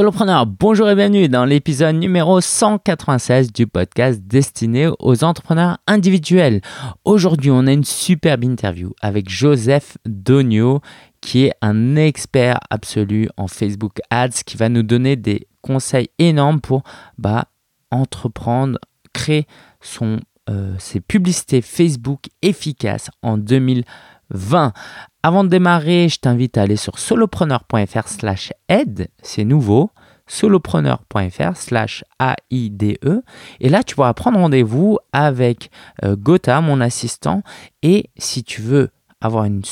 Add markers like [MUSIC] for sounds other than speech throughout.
Bonjour et bienvenue dans l'épisode numéro 196 du podcast destiné aux entrepreneurs individuels. Aujourd'hui, on a une superbe interview avec Joseph Dogno, qui est un expert absolu en Facebook Ads, qui va nous donner des conseils énormes pour bah, entreprendre, créer son, euh, ses publicités Facebook efficaces en 2020. Avant de démarrer, je t'invite à aller sur solopreneur.fr slash aide, c'est nouveau, solopreneur.fr slash A-I-D-E. Et là, tu pourras prendre rendez-vous avec euh, Gotha, mon assistant. Et si tu veux avoir une,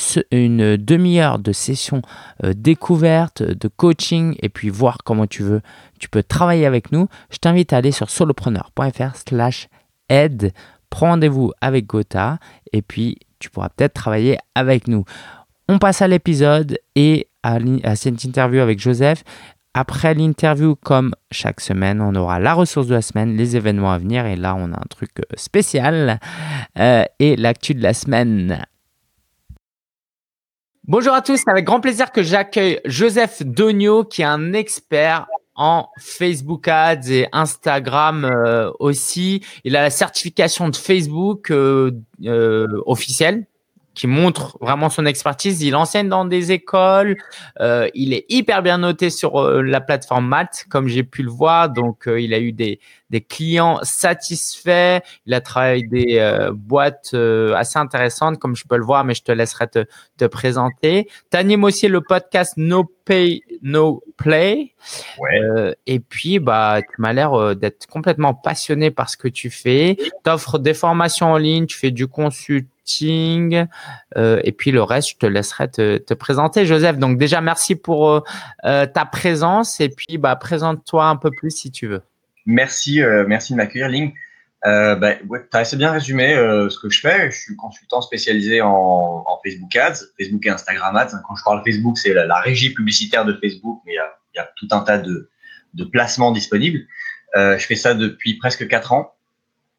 demi-heure de session euh, découverte, de coaching, et puis voir comment tu veux, tu peux travailler avec nous, je t'invite à aller sur solopreneur.fr slash aide. Prends rendez-vous avec Gotha et puis tu pourras peut-être travailler avec nous. On passe à l'épisode et à, cette interview avec Joseph. Après l'interview, comme chaque semaine, on aura la ressource de la semaine, les événements à venir. Et là, on a un truc euh, spécial euh, et l'actu de la semaine. Bonjour à tous, c'est avec grand plaisir que j'accueille Joseph Dogno, qui est un expert en Facebook Ads et Instagram euh, aussi. Il a la certification de Facebook officielle qui montre vraiment son expertise. Il enseigne dans des écoles. Euh, il est hyper bien noté sur euh, la plateforme Math, comme j'ai pu le voir. Donc, euh, il a eu des, des clients satisfaits. Il a travaillé avec des boîtes assez intéressantes, comme je peux le voir, mais je te laisserai te, te présenter. Tu animes aussi le podcast No Pay, No Play. Ouais. et puis, bah, tu m'as l'air d'être complètement passionné par ce que tu fais. Tu offres des formations en ligne, tu fais du consulting euh, et puis le reste, je te laisserai te, présenter, Joseph. Donc déjà, merci pour euh, euh, ta présence et puis bah, présente-toi un peu plus si tu veux. Merci, merci de m'accueillir, Ling. Bah, tu as assez bien résumé ce que je fais. Je suis consultant spécialisé en, Facebook Ads, Facebook et Instagram Ads. Quand je parle Facebook, c'est la, régie publicitaire de Facebook, mais il y a, tout un tas de, de placements disponibles. je fais ça depuis presque quatre ans.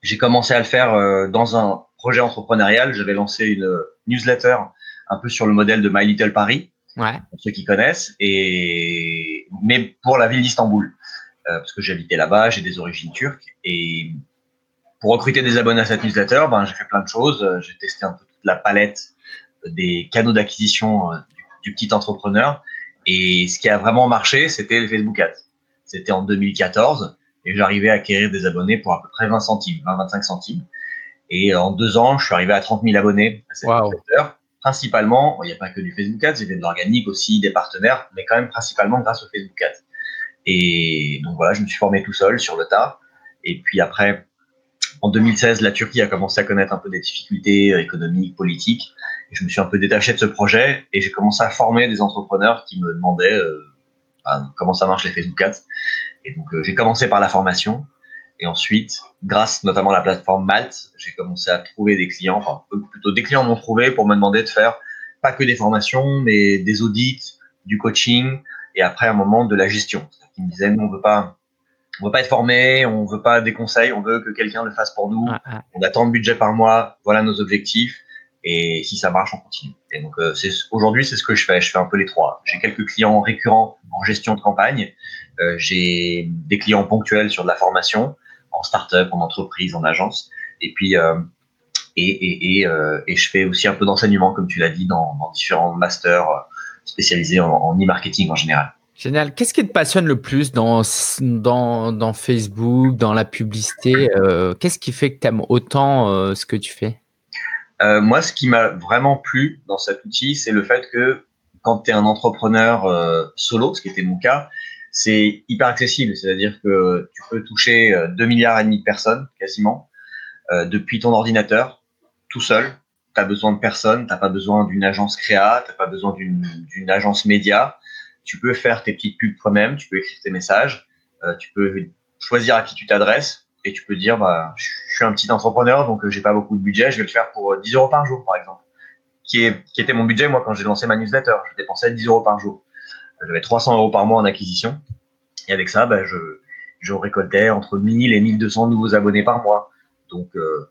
J'ai commencé à le faire dans un projet entrepreneurial, j'avais lancé une newsletter un peu sur le modèle de My Little Paris, ouais. pour ceux qui connaissent, et mais pour la ville d'Istanbul, euh, parce que j'habitais là-bas, j'ai des origines turques, et pour recruter des abonnés à cette newsletter, ben, j'ai fait plein de choses. J'ai testé un peu toute la palette des canaux d'acquisition euh, du, petit entrepreneur, et ce qui a vraiment marché, c'était les Facebook Ads. C'était en 2014, et j'arrivais à acquérir des abonnés pour à peu près 20 centimes, 20-25 centimes. Et en deux ans, je suis arrivé à 30 000 abonnés à cette wow. Principalement, il n'y a pas que du Facebook Ads, il y a de l'organique aussi, des partenaires, mais quand même principalement grâce au Facebook Ads. Et donc voilà, je me suis formé tout seul sur le tas. Et puis après, en 2016, la Turquie a commencé à connaître un peu des difficultés économiques, politiques. Et je me suis un peu détaché de ce projet et j'ai commencé à former des entrepreneurs qui me demandaient euh, ben, comment ça marche les Facebook Ads. Et donc euh, j'ai commencé par la formation. Et ensuite, grâce notamment à la plateforme Malte, j'ai commencé à trouver des clients, enfin plutôt des clients m'ont trouvé pour me demander de faire pas que des formations, mais des audits, du coaching et après un moment de la gestion. Ils me disaient, nous, on veut pas, on veut pas être formé, on veut pas des conseils, on veut que quelqu'un le fasse pour nous. On a tant de budget par mois, voilà nos objectifs. Et si ça marche, on continue. Et donc, euh, aujourd'hui, c'est ce que je fais. Je fais un peu les trois. J'ai quelques clients récurrents en gestion de campagne. Euh, j'ai des clients ponctuels sur de la formation en start-up, en entreprise, en agence. Et puis, euh, et, et, et, et, je fais aussi un peu d'enseignement, comme tu l'as dit, dans, dans, différents masters spécialisés en, e-marketing en général. Génial. Qu'est-ce qui te passionne le plus dans, dans, dans Facebook, dans la publicité euh, Qu'est-ce qui fait que tu aimes autant euh, ce que tu fais? Euh, Moi, ce qui m'a vraiment plu dans cet outil, c'est le fait que quand tu es un entrepreneur solo, ce qui était mon cas, c'est hyper accessible. C'est-à-dire que tu peux toucher 2 euh, milliards et demi de personnes quasiment euh, depuis ton ordinateur, tout seul. Tu as besoin de personne, tu pas besoin d'une agence créa, tu pas besoin d'une agence média. Tu peux faire tes petites pubs toi-même, tu peux écrire tes messages, euh, tu peux choisir à qui tu t'adresses et tu peux dire bah, je suis un petit entrepreneur donc j'ai pas beaucoup de budget, je vais le faire pour 10 euros par jour par exemple. Qui, est, qui était mon budget moi quand j'ai lancé ma newsletter. Je dépensais 10 euros par jour. J'avais 300 euros par mois en acquisition. Et avec ça, bah, je, récoltais entre 1000 et 1200 nouveaux abonnés par mois. Donc, euh,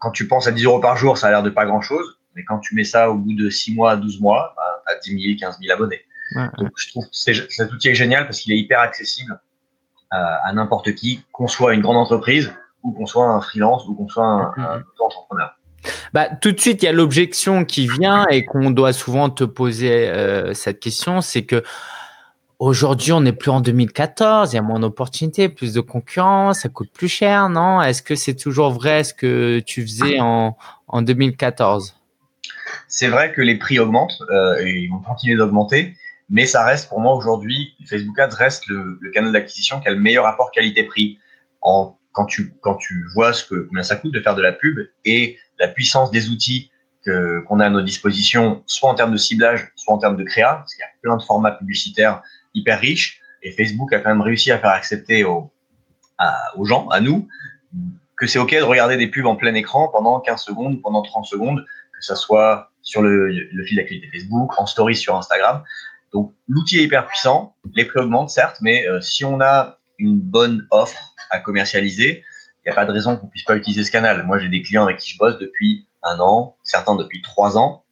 quand tu penses à 10 euros par jour, ça a l'air de pas grand chose. Mais quand tu mets ça au bout de 6 mois à 12 mois, bah, tu as 10 000, 15 000 abonnés. Donc, je trouve que cet outil est génial parce qu'il est hyper accessible à, n'importe qui, qu'on soit une grande entreprise ou qu'on soit un freelance ou qu'on soit un, un entrepreneur. Bah, tout de suite, il y a l'objection qui vient et qu'on doit souvent te poser euh, cette question, c'est que aujourd'hui, on n'est plus en 2014, il y a moins d'opportunités, plus de concurrence, ça coûte plus cher, non? Est-ce que c'est toujours vrai ce que tu faisais en, en 2014 C'est vrai que les prix augmentent euh, et ils vont continuer d'augmenter, mais ça reste pour moi aujourd'hui, Facebook Ads reste le, le canal d'acquisition qui a le meilleur rapport qualité-prix. Quand tu, quand tu vois ce que, combien ça coûte de faire de la pub et la puissance des outils qu'on a à nos dispositions, soit en termes de ciblage, soit en termes de créa, parce qu'il y a plein de formats publicitaires hyper riches, et Facebook a quand même réussi à faire accepter aux, aux gens, à nous, que c'est OK de regarder des pubs en plein écran pendant 15 secondes, pendant 30 secondes, que ça soit sur le, le fil d'actualité Facebook, en story sur Instagram. Donc l'outil est hyper puissant, les prix augmentent certes, mais euh, si on a une bonne offre à commercialiser, il n'y a pas de raison qu'on puisse pas utiliser ce canal. Moi, j'ai des clients avec qui je bosse depuis un an, certains depuis trois ans.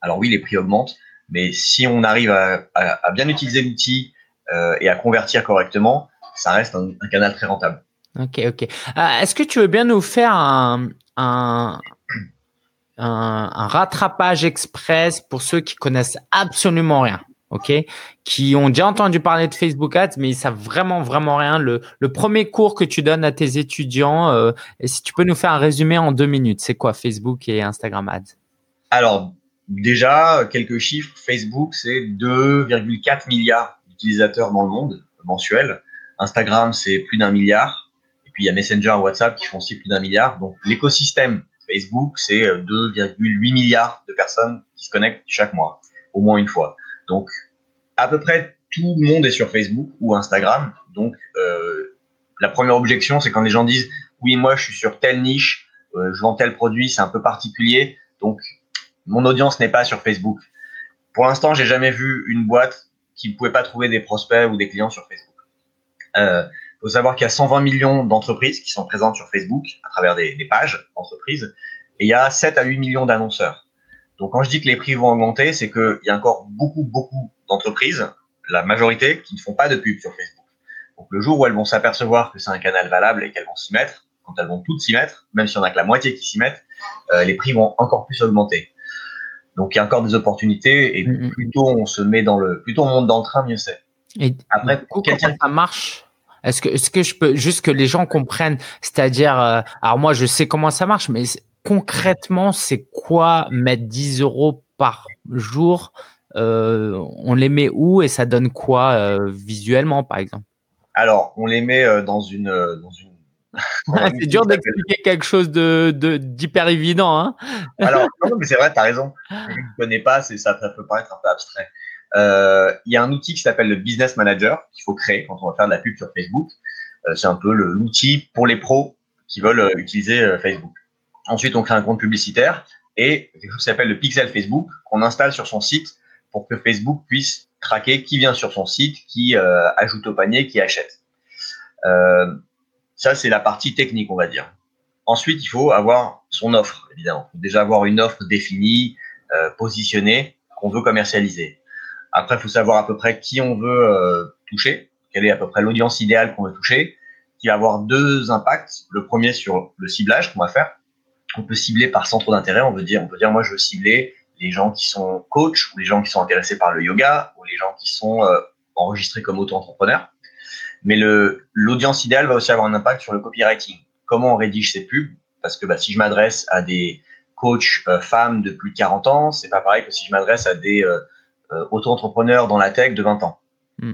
Alors oui, les prix augmentent, mais si on arrive à, bien utiliser l'outil euh, et à convertir correctement, ça reste un, canal très rentable. Ok, ok. Euh, est-ce que tu veux bien nous faire un rattrapage express pour ceux qui connaissent absolument rien? Ok, qui ont déjà entendu parler de Facebook Ads, mais ils savent vraiment, vraiment rien. Le, premier cours que tu donnes à tes étudiants, euh, et si tu peux nous faire un résumé en deux minutes, c'est quoi Facebook et Instagram Ads? Alors, déjà, quelques chiffres. Facebook, c'est 2,4 milliards d'utilisateurs dans le monde mensuels. Instagram, c'est plus d'un milliard. Et puis, il y a Messenger, WhatsApp qui font aussi plus d'un milliard. Donc, l'écosystème Facebook, c'est 2,8 milliards de personnes qui se connectent chaque mois, au moins une fois. Donc, à peu près tout le monde est sur Facebook ou Instagram. Donc, euh, la première objection, c'est quand les gens disent oui, moi, je suis sur telle niche, euh, je vends tel produit, c'est un peu particulier. Donc, mon audience n'est pas sur Facebook. Pour l'instant, j'ai jamais vu une boîte qui ne pouvait pas trouver des prospects ou des clients sur Facebook. Il euh, faut savoir qu'il y a 120 millions d'entreprises qui sont présentes sur Facebook à travers des, des pages d'entreprises et il y a 7 à 8 millions d'annonceurs. Donc quand je dis que les prix vont augmenter, c'est qu'il y a encore beaucoup, beaucoup d'entreprises, la majorité, qui ne font pas de pub sur Facebook. Donc le jour où elles vont s'apercevoir que c'est un canal valable et qu'elles vont s'y mettre, quand elles vont toutes s'y mettre, même si on a que la moitié qui s'y mettent, euh, les prix vont encore plus augmenter. Donc il y a encore des opportunités et mm, mm. plus tôt on se met dans le, plus tôt on monte dans le train, mieux c'est. Et après, comment ça marche? Est-ce que, est-ce que je peux juste que les gens comprennent, c'est-à-dire, euh, alors moi je sais comment ça marche, mais concrètement, c'est quoi mettre 10 euros par jour euh, On les met où et ça donne quoi euh, visuellement, par exemple? Alors, on les met euh, dans une. Dans une... [LAUGHS] c'est dur d'expliquer quelque chose de d'hyper évident. Hein [LAUGHS] Alors, non, mais c'est vrai, tu as raison. Je ne connais pas, ça, ça peut paraître un peu abstrait. Il y a un outil qui s'appelle le Business Manager qu'il faut créer quand on va faire de la pub sur Facebook. c'est un peu l'outil pour les pros qui veulent utiliser Facebook. Ensuite, on crée un compte publicitaire et quelque chose qui s'appelle le pixel Facebook qu'on installe sur son site pour que Facebook puisse traquer qui vient sur son site, qui euh, ajoute au panier, qui achète. Euh, ça, c'est la partie technique, on va dire. Ensuite, il faut avoir son offre, évidemment. Déjà avoir une offre définie, euh, positionnée, qu'on veut commercialiser. Après, il faut savoir à peu près qui on veut euh, toucher, quelle est à peu près l'audience idéale qu'on veut toucher, qui va avoir deux impacts. Le premier sur le ciblage qu'on va faire on peut cibler par centre d'intérêt. On veut dire, on peut dire, moi, je veux cibler les gens qui sont coachs ou les gens qui sont intéressés par le yoga ou les gens qui sont euh, enregistrés comme auto-entrepreneurs. Mais le, l'audience idéale va aussi avoir un impact sur le copywriting. Comment on rédige ces pubs? Parce que bah, si je m'adresse à des coachs euh, femmes de plus de 40 ans, c'est pas pareil que si je m'adresse à des euh, auto-entrepreneurs dans la tech de 20 ans. Hmm.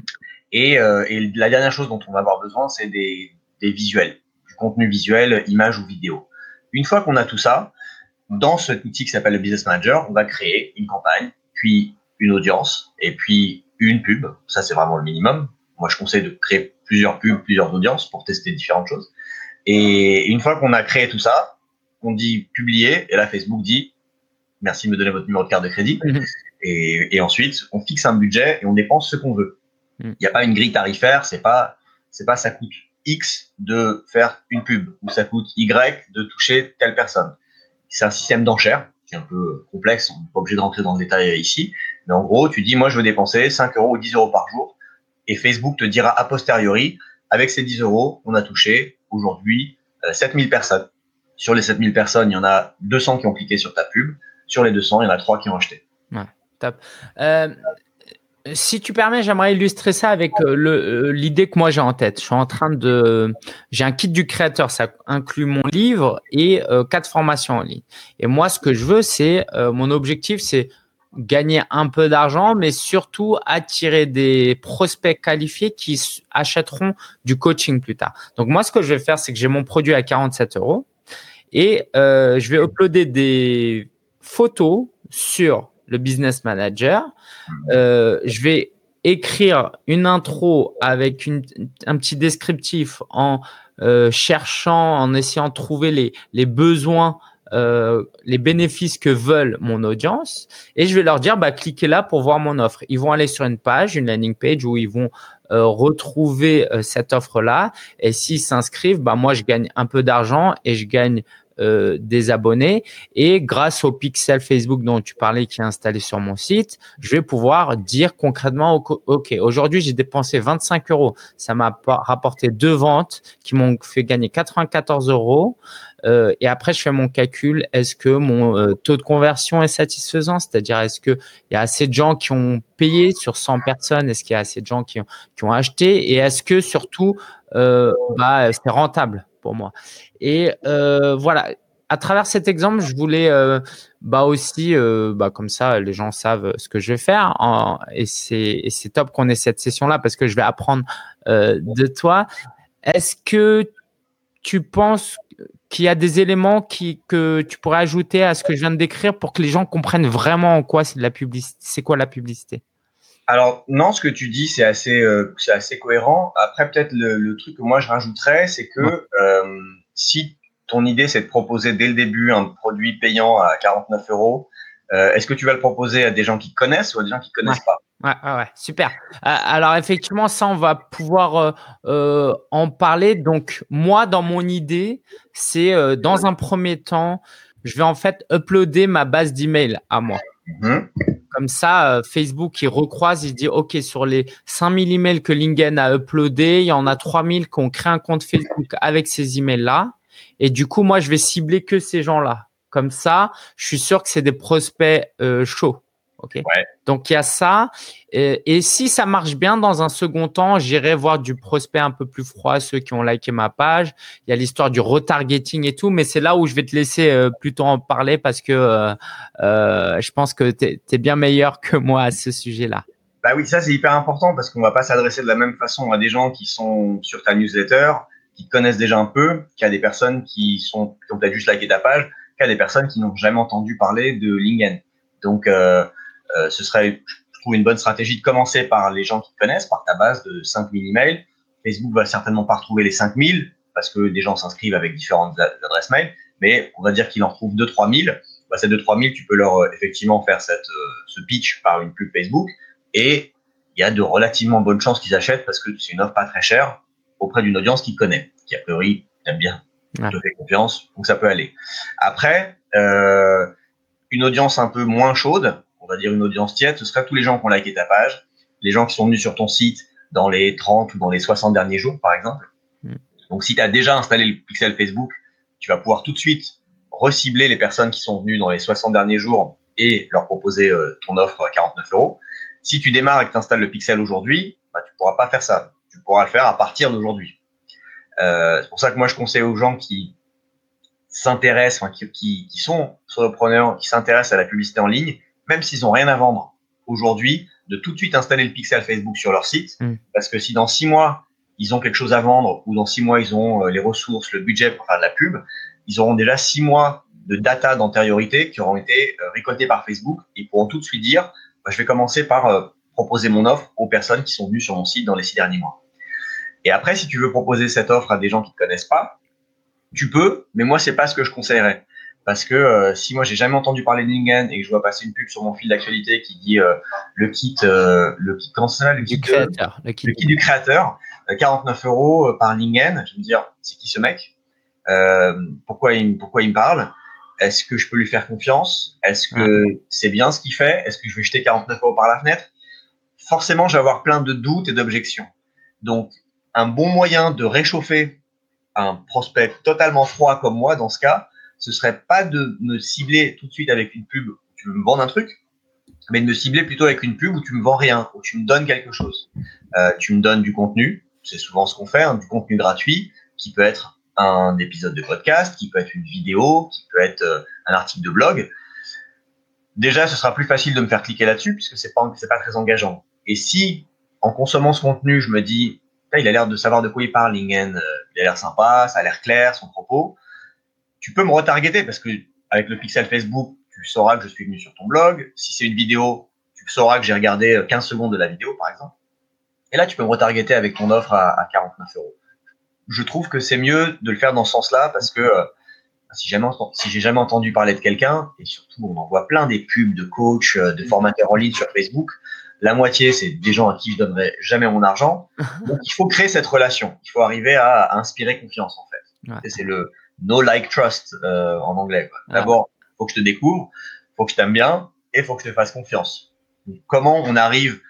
Et, et, la dernière chose dont on va avoir besoin, c'est des, des visuels, du contenu visuel, image ou vidéo. Une fois qu'on a tout ça, dans cet outil qui s'appelle le Business Manager, on va créer une campagne, puis une audience, et puis une pub. Ça, c'est vraiment le minimum. Moi, je conseille de créer plusieurs pubs, plusieurs audiences pour tester différentes choses. Et une fois qu'on a créé tout ça, on dit publier, et là, Facebook dit merci de me donner votre numéro de carte de crédit. Mhm. Et, ensuite, on fixe un budget et on dépense ce qu'on veut. Mhm. Il n'y a pas une grille tarifaire, c'est pas, c'est pas ça coûte X de faire une pub ou ça coûte Y de toucher telle personne. C'est un système d'enchères qui est un peu complexe, on n'est pas obligé de rentrer dans le détail ici, Mais en gros, tu dis, moi, je veux dépenser 5 euros ou 10 euros par jour. Et Facebook te dira a posteriori, avec ces 10 euros, on a touché aujourd'hui 7000 personnes. Sur les 7000 personnes, il y en a 200 qui ont cliqué sur ta pub. Sur les 200, il y en a 3 qui ont acheté. Euh, si tu permets, j'aimerais illustrer ça avec euh, euh, l'idée que moi j'ai en tête. Je suis en train de, j'ai un kit du créateur, ça inclut mon livre et quatre formations en ligne. Et moi, ce que je veux, c'est mon objectif, c'est gagner un peu d'argent, mais surtout attirer des prospects qualifiés qui achèteront du coaching plus tard. Donc moi, ce que je vais faire, c'est que j'ai mon produit à 47 euros et euh, je vais uploader des photos sur le business manager. Euh, je vais écrire une intro avec une, un petit descriptif en euh, cherchant, en essayant de trouver les, les besoins euh, les bénéfices que veulent mon audience et je vais leur dire bah cliquez là pour voir mon offre. Ils vont aller sur une page, une landing page où ils vont euh, retrouver euh, cette offre là et s'ils s'inscrivent, bah moi je gagne un peu d'argent et je gagne euh, des abonnés. Et grâce au pixel Facebook dont tu parlais qui est installé sur mon site, je vais pouvoir dire concrètement OK, aujourd'hui j'ai dépensé 25 euros, ça m'a rapporté deux ventes qui m'ont fait gagner 94 euros. Euh, et après, je fais mon calcul. Est-ce que mon euh, taux de conversion est satisfaisant? C'est-à-dire, est-ce qu'il y a assez de gens qui ont payé sur 100 personnes? Est-ce qu'il y a assez de gens qui ont, acheté? Et est-ce que surtout, bah, c'est rentable? Moi Et euh, voilà. À travers cet exemple, je voulais euh, bah aussi, bah comme ça, les gens savent ce que je vais faire. Et c'est top qu'on ait cette session-là parce que je vais apprendre de toi. Est-ce que tu penses qu'il y a des éléments qui, que tu pourrais ajouter à ce que je viens de décrire pour que les gens comprennent vraiment en quoi c'est la publicité, c'est quoi la publicité? Alors non, ce que tu dis c'est assez, euh, c'est assez cohérent. Après peut-être le, truc que moi je rajouterais, c'est que euh, si ton idée c'est de proposer dès le début un produit payant à 49 euros, euh, est-ce que tu vas le proposer à des gens qui connaissent ou à des gens qui connaissent pas? Ouais, ouais, super. Euh, alors effectivement, ça, on va pouvoir euh, en parler. Donc moi, dans mon idée, c'est dans un premier temps, je vais en fait uploader ma base d'email à moi. Mhm. Comme ça, Facebook, il recroise, il dit, OK, sur les 5000 emails que Lingen a uploadés, il y en a 3000 qui ont créé un compte Facebook avec ces emails-là. Et du coup, moi, je vais cibler que ces gens-là. Comme ça, je suis sûr que c'est des prospects chauds. Donc il y a ça. Et, si ça marche bien dans un second temps, j'irai voir du prospect un peu plus froid, ceux qui ont liké ma page. Il y a l'histoire du retargeting et tout, mais c'est là où je vais te laisser euh, plutôt en parler parce que euh, euh, je pense que tu es, bien meilleur que moi à ce sujet-là. Bah oui, ça c'est hyper important parce qu'on va pas s'adresser de la même façon à des gens qui sont sur ta newsletter, qui connaissent déjà un peu, qu'à des personnes qui sont qui ont peut-être juste liké ta page, qu'à des personnes qui n'ont jamais entendu parler de LinkedIn. Donc euh, ce serait, je trouve, une bonne stratégie de commencer par les gens qui connaissent, par ta base de 5000 emails. Facebook va certainement pas retrouver les 5000 parce que des gens s'inscrivent avec différentes adresses mail, mais on va dire qu'il en trouve 2-3 Bah, ces 2-3 000, tu peux leur euh, effectivement faire cette, euh, ce pitch par une pub Facebook et il y a de relativement bonnes chances qu'ils achètent parce que c'est une offre pas très chère auprès d'une audience qu'ils connaît, qui a priori aime bien, te fait confiance, donc ça peut aller. Après, euh, une audience un peu moins chaude, on va dire une audience tiède, ce serait tous les gens qui ont liké ta page, les gens qui sont venus sur ton site dans les 30 ou dans les 60 derniers jours, par exemple. Mm. Donc, si tu as déjà installé le pixel Facebook, tu vas pouvoir tout de suite recibler les personnes qui sont venues dans les 60 derniers jours et leur proposer euh, ton offre à 49 euros. Si tu démarres et que tu installes le pixel aujourd'hui, bah, tu pourras pas faire ça. Tu pourras le faire à partir d'aujourd'hui. Euh, c'est pour ça que moi, je conseille aux gens qui s'intéressent, qui, qui, qui sont solopreneurs, qui s'intéressent à la publicité en ligne, même s'ils n'ont rien à vendre aujourd'hui, de tout de suite installer le pixel Facebook sur leur site. Mm. Parce que si dans six mois, ils ont quelque chose à vendre ou dans six mois, ils ont euh, les ressources, le budget pour faire de la pub, ils auront déjà six mois de data d'antériorité qui auront été euh, récoltés par Facebook. Ils pourront tout de suite dire, bah, je vais commencer par euh, proposer mon offre aux personnes qui sont venues sur mon site dans les six derniers mois. Et après, si tu veux proposer cette offre à des gens qui ne te connaissent pas, tu peux, mais moi, c'est pas ce que je conseillerais. Parce que euh, si moi j'ai jamais entendu parler de Lingen et que je vois passer une pub sur mon fil d'actualité qui dit euh, le kit, euh, le kit, comment ça, le kit, du créateur, le kit, du créateur, 49 euros par Lingen, je vais me dire c'est qui ce mec? Pourquoi il pourquoi il me parle? Est-ce que je peux lui faire confiance? Est-ce que c'est bien ce qu'il fait? Est-ce que je vais jeter 49 euros par la fenêtre? Forcément, je vais avoir plein de doutes et d'objections. Donc, un bon moyen de réchauffer un prospect totalement froid comme moi, dans ce cas, ce serait pas de me cibler tout de suite avec une pub où tu veux me vendre un truc, mais de me cibler plutôt avec une pub où tu me vends rien, où tu me donnes quelque chose. Euh, tu me donnes du contenu, c'est souvent ce qu'on fait, hein, du contenu gratuit, qui peut être un épisode de podcast, qui peut être une vidéo, qui peut être euh, un article de blog. Déjà, ce sera plus facile de me faire cliquer là-dessus puisque c'est pas c'est pas très engageant. Et si en consommant ce contenu, je me dis, il a l'air de savoir de quoi il parle, Lingen, euh, il a l'air sympa, ça a l'air clair, son propos, tu peux me retargeter parce que avec le pixel Facebook, tu sauras que je suis venu sur ton blog. Si c'est une vidéo, tu sauras que j'ai regardé 15 euh, secondes de la vidéo, par exemple. Et là, tu peux me retargeter avec ton offre à, 49 euros. Je trouve que c'est mieux de le faire dans ce sens-là parce que euh, si jamais si j'ai jamais entendu parler de quelqu'un et surtout on en voit plein des pubs de coach, de formateurs en ligne sur Facebook, la moitié c'est des gens à qui je donnerai jamais mon argent. [LAUGHS] Donc il faut créer cette relation. Il faut arriver à, inspirer confiance en fait. C'est le no like trust euh, en anglais. D'abord, il faut que je te découvre, faut que je t'aime bien et faut que je te fasse confiance. comment on arrive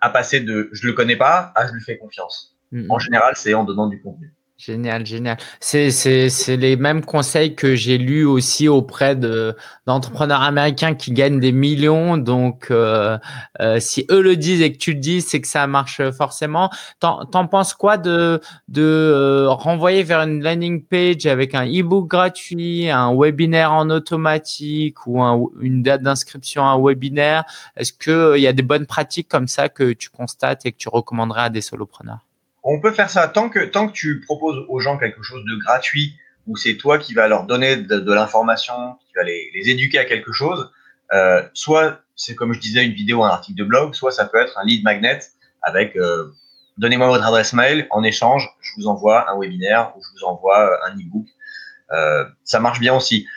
à passer de je le connais pas à je lui fais confiance? Mm-hmm. En général, c'est en donnant du contenu. Génial, génial. C'est, c'est, les mêmes conseils que j'ai lus aussi auprès de, d'entrepreneurs américains qui gagnent des millions. Donc, euh, euh, si eux le disent et que tu le dis, c'est que ça marche forcément. T'en, penses quoi de, de euh, renvoyer vers une landing page avec un e-book gratuit, un webinaire en automatique ou un, une date d'inscription à un webinaire? Est-ce qu'il y a des bonnes pratiques comme ça que tu constates et que tu recommanderais à des solopreneurs? On peut faire ça tant que, tant que tu proposes aux gens quelque chose de gratuit, où c'est toi qui vas leur donner de, l'information, qui va les, éduquer à quelque chose. Euh, soit c'est comme je disais une vidéo, un article de blog, soit ça peut être un lead magnet avec euh, donnez-moi votre adresse mail, en échange je vous envoie un webinaire ou je vous envoie euh, un e-book. ça marche bien aussi.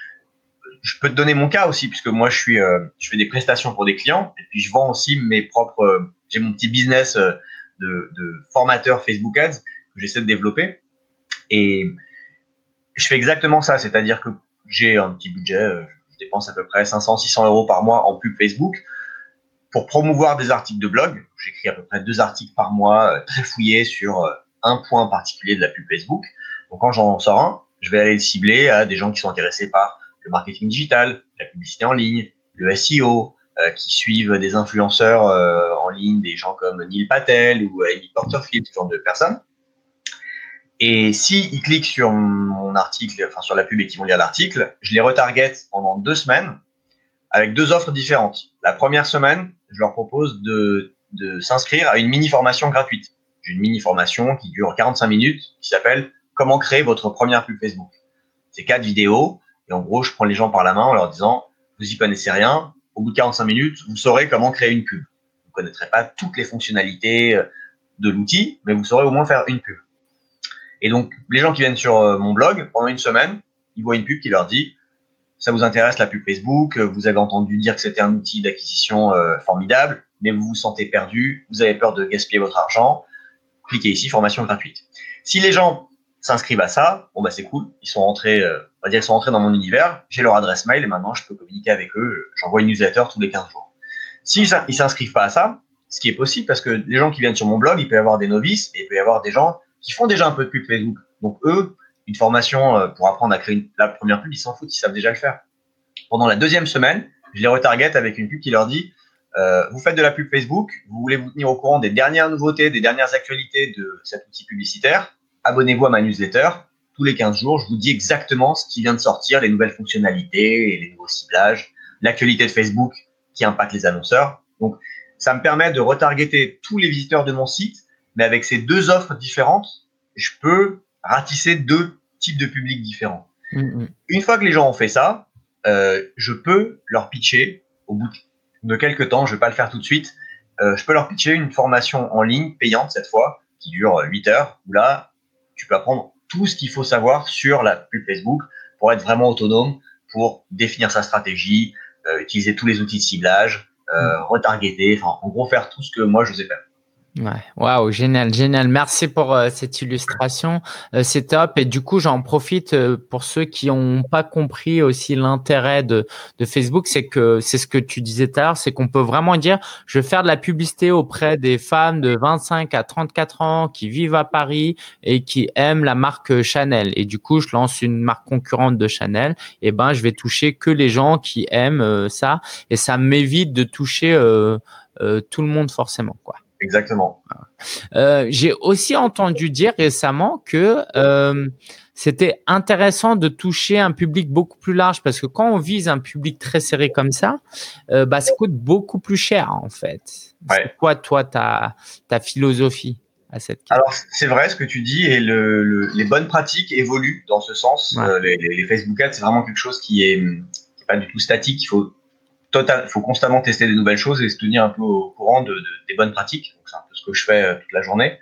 Je peux te donner mon cas aussi puisque moi je suis, je fais des prestations pour des clients et puis je vends aussi mes propres, j'ai mon petit business de, formateur Facebook Ads que j'essaie de développer. Et je fais exactement ça, c'est-à-dire que j'ai un petit budget, euh, je dépense à peu près 500-600 euros par mois en pub Facebook pour promouvoir des articles de blog. J'écris à peu près deux articles par mois, euh, très fouillés sur euh, un point particulier de la pub Facebook. Donc quand j'en sors un, je vais aller le cibler à des gens qui sont intéressés par le marketing digital, la publicité en ligne, le SEO, qui suivent des influenceurs des gens comme Neil Patel ou Amy Porterfield, ce genre de personnes. Et s'ils ils cliquent sur mon article, enfin sur la pub et qu'ils vont lire l'article, je les retarget pendant deux semaines avec deux offres différentes. La première semaine, je leur propose de, de s'inscrire à une mini formation gratuite. J'ai une mini formation qui dure 45 minutes qui s'appelle Comment créer votre première pub Facebook. C'est quatre vidéos et en gros, je prends les gens par la main en leur disant vous y connaissez rien, au bout de 45 minutes, vous saurez comment créer une pub. Vous connaîtrez pas toutes les fonctionnalités euh, de l'outil, mais vous saurez au moins faire une pub. Et donc, les gens qui viennent sur euh, mon blog, pendant une semaine, ils voient une pub qui leur dit ça vous intéresse la pub Facebook, vous avez entendu dire que c'était un outil d'acquisition euh, formidable, mais vous vous sentez perdu, vous avez peur de gaspiller votre argent, cliquez ici, formation gratuite. Si les gens s'inscrivent à ça, bon bah c'est cool, ils sont rentrés, euh, on va dire qu'ils sont rentrés dans mon univers, j'ai leur adresse mail et maintenant je peux communiquer avec eux, j'envoie une newsletter tous les 15 jours. S'ils ils s'inscrivent pas à ça, ce qui est possible parce que les gens qui viennent sur mon blog, il peut y avoir des novices et il peut y avoir des gens qui font déjà un peu de pub Facebook. Donc eux, une formation euh, pour apprendre à créer la première pub, ils s'en foutent, ils savent déjà le faire. Pendant la deuxième semaine, je les retarget avec une pub qui leur dit euh, vous faites de la pub Facebook, vous voulez vous tenir au courant des dernières nouveautés, des dernières actualités de cet outil publicitaire abonnez-vous à ma newsletter. Tous les 15 jours, je vous dis exactement ce qui vient de sortir, les nouvelles fonctionnalités et les nouveaux ciblages, l'actualité de Facebook qui impacte les annonceurs. Donc, ça me permet de retargeter tous les visiteurs de mon site, mais avec ces deux offres différentes, je peux ratisser deux types de publics différents. Mm, mm. Une fois que les gens ont fait ça, euh, je peux leur pitcher au bout de quelques temps, je vais pas le faire tout de suite, euh, je peux leur pitcher une formation en ligne payante cette fois qui dure 8 heures où là tu peux apprendre tout ce qu'il faut savoir sur la pub Facebook pour être vraiment autonome, pour définir sa stratégie, utiliser tous les outils de ciblage, euh, retargeter, enfin, en gros, faire tout ce que moi je sais faire. Ouais, waouh, génial, génial. Merci pour euh, cette illustration. Euh, c'est top. Et du coup, j'en profite euh, pour ceux qui n'ont pas compris aussi l'intérêt de, de Facebook, c'est que c'est ce que tu disais tout à l'heure, c'est qu'on peut vraiment dire, je vais faire de la publicité auprès des femmes de 25 à 34 ans qui vivent à Paris et qui aiment la marque Chanel. Et du coup, je lance une marque concurrente de Chanel. Et ben, je vais toucher que les gens qui aiment ça, et ça m'évite de toucher tout le monde forcément, quoi. Exactement. Euh, j'ai aussi entendu dire récemment que euh, c'était intéressant de toucher un public beaucoup plus large parce que quand on vise un public très serré comme ça, euh, bah, ça coûte beaucoup plus cher en fait. C'est quoi toi ta, ta philosophie à cette question? Alors c'est vrai ce que tu dis et le, les bonnes pratiques évoluent dans ce sens. les, les, Facebook Ads c'est vraiment quelque chose qui est, qui est pas du tout statique. Il faut total, faut constamment tester des nouvelles choses et se tenir un peu au courant de, de des bonnes pratiques. C'est un peu ce que je fais euh, toute la journée.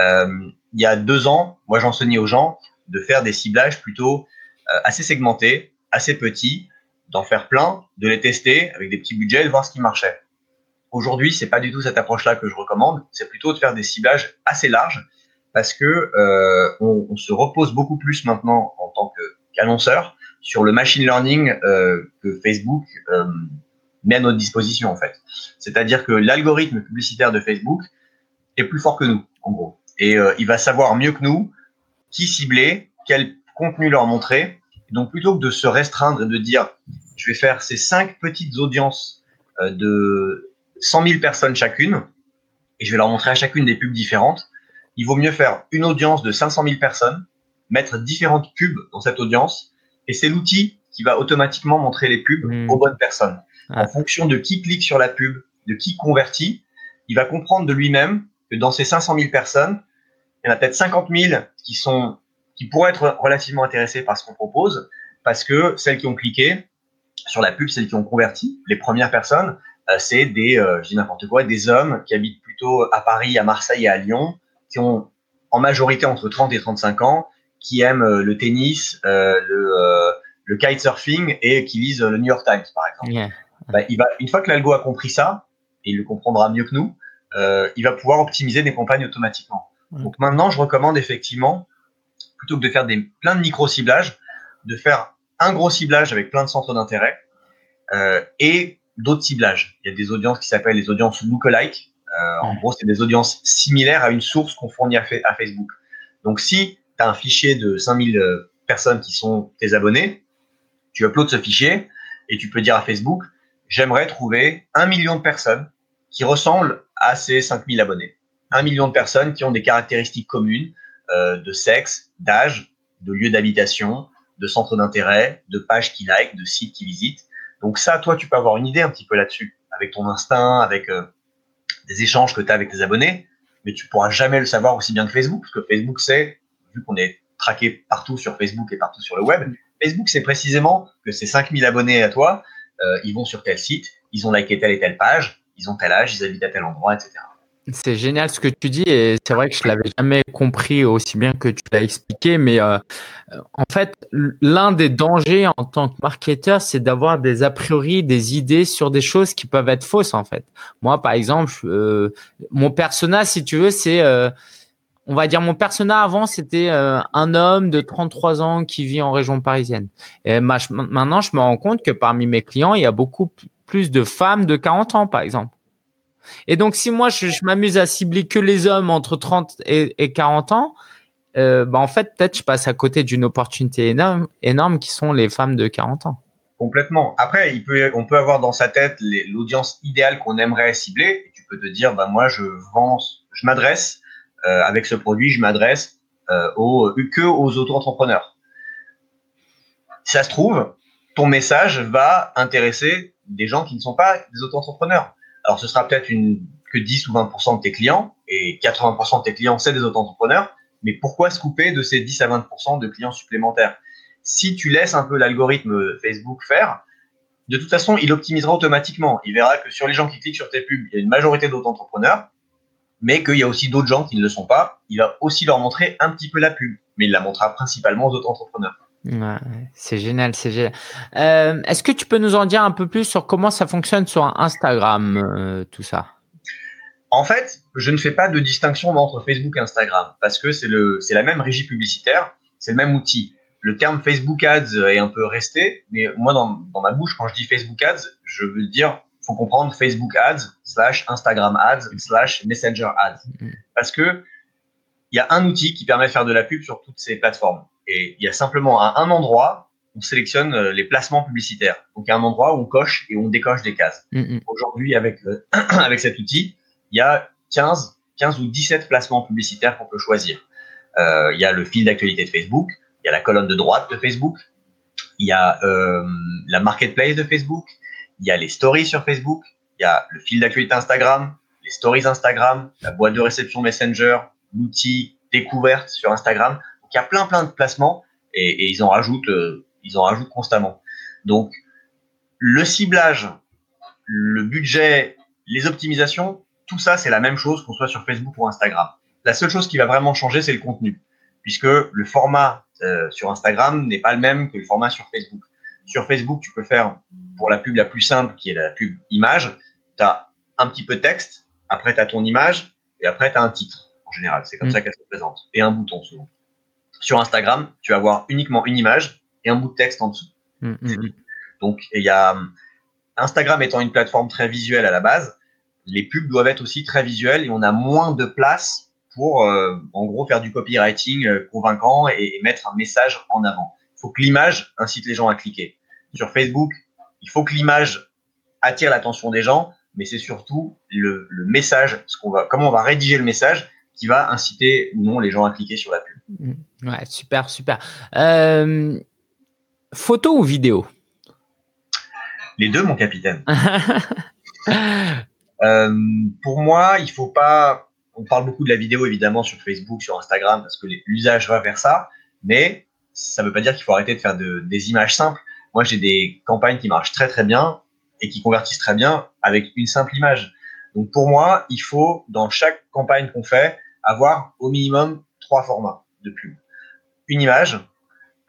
Euh, il y a deux ans, moi j'enseignais aux gens de faire des ciblages plutôt euh, assez segmentés, assez petits, d'en faire plein, de les tester avec des petits budgets, de voir ce qui marchait. Aujourd'hui, c'est pas du tout cette approche-là que je recommande. C'est plutôt de faire des ciblages assez larges parce que euh, on, on, se repose beaucoup plus maintenant en tant qu'annonceur sur le machine learning euh, que Facebook euh, met à notre disposition en fait. C'est-à-dire que l'algorithme publicitaire de Facebook est plus fort que nous, en gros. Et euh, il va savoir mieux que nous qui cibler, quel contenu leur montrer. donc plutôt que de se restreindre et de dire je vais faire ces cinq petites audiences euh, de 100 000 personnes chacune et je vais leur montrer à chacune des pubs différentes, il vaut mieux faire une audience de 500 000 personnes, mettre différentes pubs dans cette audience et c'est l'outil qui va automatiquement montrer les pubs hmm. aux bonnes personnes. En fonction de qui clique sur la pub, de qui convertit, il va comprendre de lui-même que dans ces 500 000 personnes, il y en a peut-être 50 000 qui sont, qui pourraient être relativement intéressés par ce qu'on propose, parce que celles qui ont cliqué sur la pub, celles qui ont converti, les premières personnes, euh, c'est des, euh, je dis n'importe quoi, des hommes qui habitent plutôt à Paris, à Marseille et à Lyon, qui ont en majorité entre 30 et 35 ans, qui aiment euh, le tennis, le, le kitesurfing et qui lisent le New York Times, par exemple. Bah, il va, une fois que l'algo a compris ça, et il le comprendra mieux que nous, euh, il va pouvoir optimiser des campagnes automatiquement. Donc maintenant, je recommande effectivement, plutôt que de faire des, plein de micro-ciblages, de faire un gros ciblage avec plein de centres d'intérêt euh, et d'autres ciblages. Il y a des audiences qui s'appellent les audiences lookalike. Euh, En gros, c'est des audiences similaires à une source qu'on fournit à, à, Facebook. Donc si tu as un fichier de 5000 euh, personnes qui sont tes abonnés, tu uploads ce fichier et tu peux dire à Facebook, j'aimerais trouver un million de personnes qui ressemblent à ces 5000 abonnés. Un million de personnes qui ont des caractéristiques communes euh, de sexe, d'âge, de lieu d'habitation, de centre d'intérêt, de pages qui like, de sites qui visitent. Donc ça, toi, tu peux avoir une idée un petit peu là-dessus, avec ton instinct, avec euh, des échanges que tu as avec tes abonnés, mais tu pourras jamais le savoir aussi bien que Facebook, parce que Facebook sait, vu qu'on est traqué partout sur Facebook et partout sur le web, Facebook sait précisément que ces 5000 abonnés à toi, euh, ils vont sur tel site, ils ont liké telle et telle page, ils ont tel âge, ils habitent à tel endroit, etc. C'est génial ce que tu dis et c'est vrai que je l'avais jamais compris aussi bien que tu l'as expliqué, mais euh, en fait, l'un des dangers en tant que marketeur, c'est d'avoir des a priori, des idées sur des choses qui peuvent être fausses en fait. Moi, par exemple, euh, mon personnage, si tu veux, c'est on va dire mon persona avant c'était euh, un homme de 33 ans qui vit en région parisienne. Et maintenant je me rends compte que parmi mes clients il y a beaucoup plus de femmes de 40 ans par exemple. Et donc si moi je, m'amuse à cibler que les hommes entre 30 et, 40 ans, euh, bah en fait peut-être je passe à côté d'une opportunité énorme, énorme qui sont les femmes de 40 ans. Complètement. Après, il peut, on peut avoir dans sa tête l'audience idéale qu'on aimerait cibler. Et tu peux te dire, bah moi, je vends, je m'adresse avec ce produit, je m'adresse euh, aux, que aux auto-entrepreneurs. Ça se trouve, ton message va intéresser des gens qui ne sont pas des auto-entrepreneurs. Alors, ce sera peut-être que 10 ou 20% de tes clients, et 80% de tes clients, c'est des auto-entrepreneurs, mais pourquoi se couper de ces 10 à 20% de clients supplémentaires? Si tu laisses un peu l'algorithme Facebook faire, de toute façon, il optimisera automatiquement. Il verra que sur les gens qui cliquent sur tes pubs, il y a une majorité d'auto-entrepreneurs, mais qu'il y a aussi d'autres gens qui ne le sont pas. Il va aussi leur montrer un petit peu la pub, mais il la montrera principalement aux autres entrepreneurs. c'est génial, c'est génial. Euh, est-ce que tu peux nous en dire un peu plus sur comment ça fonctionne sur Instagram, euh, tout ça? En fait, je ne fais pas de distinction entre Facebook et Instagram parce que c'est la même régie publicitaire, c'est le même outil. Le terme Facebook Ads est un peu resté, mais moi, dans, dans ma bouche, quand je dis Facebook Ads, je veux dire, faut comprendre Facebook Ads slash Instagram Ads slash Messenger Ads. Mm-hmm. Parce que il y a un outil qui permet de faire de la pub sur toutes ces plateformes. Et il y a simplement à un endroit, on sélectionne euh, les placements publicitaires. Donc, il y a un endroit où on coche et on décoche des cases. Mm-hmm. Aujourd'hui, avec, euh, [CLEARS THROAT] avec cet outil, il y a 15, 15 ou 17 placements publicitaires qu'on peut choisir. Euh, il y a le fil d'actualité de Facebook, il y a la colonne de droite de Facebook, il y a euh, la marketplace de Facebook, il y a les stories sur Facebook, il y a le fil d'actualité Instagram, les stories Instagram, la boîte de réception Messenger, l'outil découverte sur Instagram. Donc, il y a plein plein de placements et, ils en rajoutent, euh, ils en rajoutent constamment. Donc le ciblage, le budget, les optimisations, tout ça, c'est la même chose qu'on soit sur Facebook ou Instagram. La seule chose qui va vraiment changer, c'est le contenu, puisque le format euh, sur Instagram n'est pas le même que le format sur Facebook. Sur Facebook, tu peux faire, pour la pub la plus simple, qui est la pub image, tu as un petit peu de texte, après tu as ton image, et après tu as un titre, en général. C'est comme mm. ça qu'elle se présente, et un bouton souvent. Sur Instagram, tu vas avoir uniquement une image et un bout de texte en dessous. Mm, mm, Donc, il y a Instagram étant une plateforme très visuelle à la base, les pubs doivent être aussi très visuelles et on a moins de place pour, euh, en gros, faire du copywriting euh, convaincant et, mettre un message en avant. Il faut que l'image incite les gens à cliquer. Sur Facebook, il faut que l'image attire l'attention des gens, mais c'est surtout le, message, ce qu'on va, comment on va rédiger le message qui va inciter ou non les gens à cliquer sur la pub. Mmh. Ouais, super, super. Euh, photo ou vidéo? Les deux, mon capitaine. [LAUGHS] Euh, pour moi, il faut pas. On parle beaucoup de la vidéo évidemment sur Facebook, sur Instagram, parce que l'usage va vers ça, mais ça ne veut pas dire qu'il faut arrêter de faire de, des images simples. Moi, j'ai des campagnes qui marchent très très bien et qui convertissent très bien avec une simple image. Donc pour moi, il faut dans chaque campagne qu'on fait avoir au minimum trois formats de pub. Une image,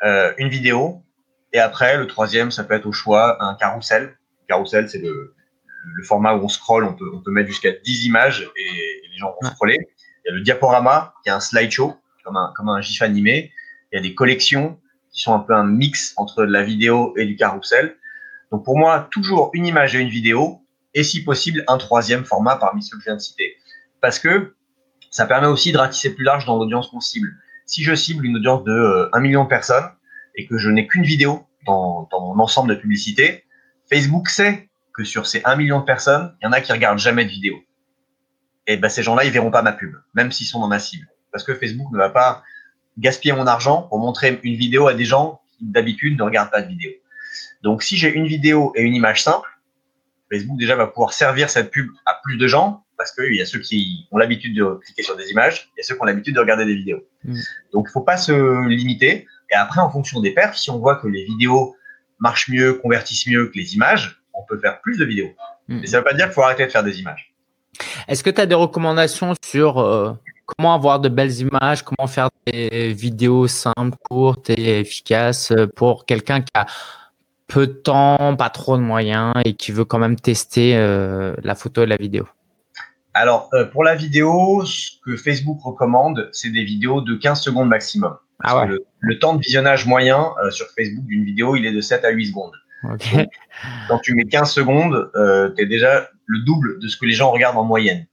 euh, une vidéo, et après le troisième, ça peut être au choix un carrousel. Carrousel, c'est le, le format où on scroll, on peut, on peut mettre jusqu'à 10 images et, les gens vont scroller. Il y a le diaporama, qui est un slideshow, comme un, comme un GIF animé. Il y a des collections qui sont un peu un mix entre la vidéo et du carrousel. Donc pour moi, toujours une image et une vidéo, et si possible, un troisième format parmi ceux que je viens de citer. Parce que ça permet aussi de ratisser plus large dans l'audience qu'on cible. Si je cible une audience de 1 euh, million de personnes et que je n'ai qu'une vidéo dans, mon ensemble de publicités, Facebook sait que sur ces 1 million de personnes, il y en a qui regardent jamais de vidéo. Et ben, ces gens-là, ils verront pas ma pub, même s'ils sont dans ma cible. Parce que Facebook ne va pas gaspiller mon argent pour montrer une vidéo à des gens qui, d'habitude, ne regardent pas de vidéo. Donc, si j'ai une vidéo et une image simple, Facebook déjà va pouvoir servir cette pub à plus de gens parce qu'il y a ceux qui ont l'habitude de cliquer sur des images et ceux qui ont l'habitude de regarder des vidéos. Mm. Donc, il faut pas se limiter. Et après, en fonction des perfs, si on voit que les vidéos marchent mieux, convertissent mieux que les images, on peut faire plus de vidéos. Hmm. Mais ça ne veut pas dire qu'il faut arrêter de faire des images. Est-ce que tu as des recommandations sur euh, comment avoir de belles images, comment faire des vidéos simples, courtes et efficaces pour quelqu'un qui a peu de temps, pas trop de moyens et qui veut quand même tester euh, la photo et la vidéo Alors, euh, pour la vidéo, ce que Facebook recommande, c'est des vidéos de 15 secondes maximum. Ah le, le, temps de visionnage moyen sur Facebook d'une vidéo, il est de 7 à 8 secondes quand tu mets 15 secondes, euh, tu es déjà le double de ce que les gens regardent en moyenne.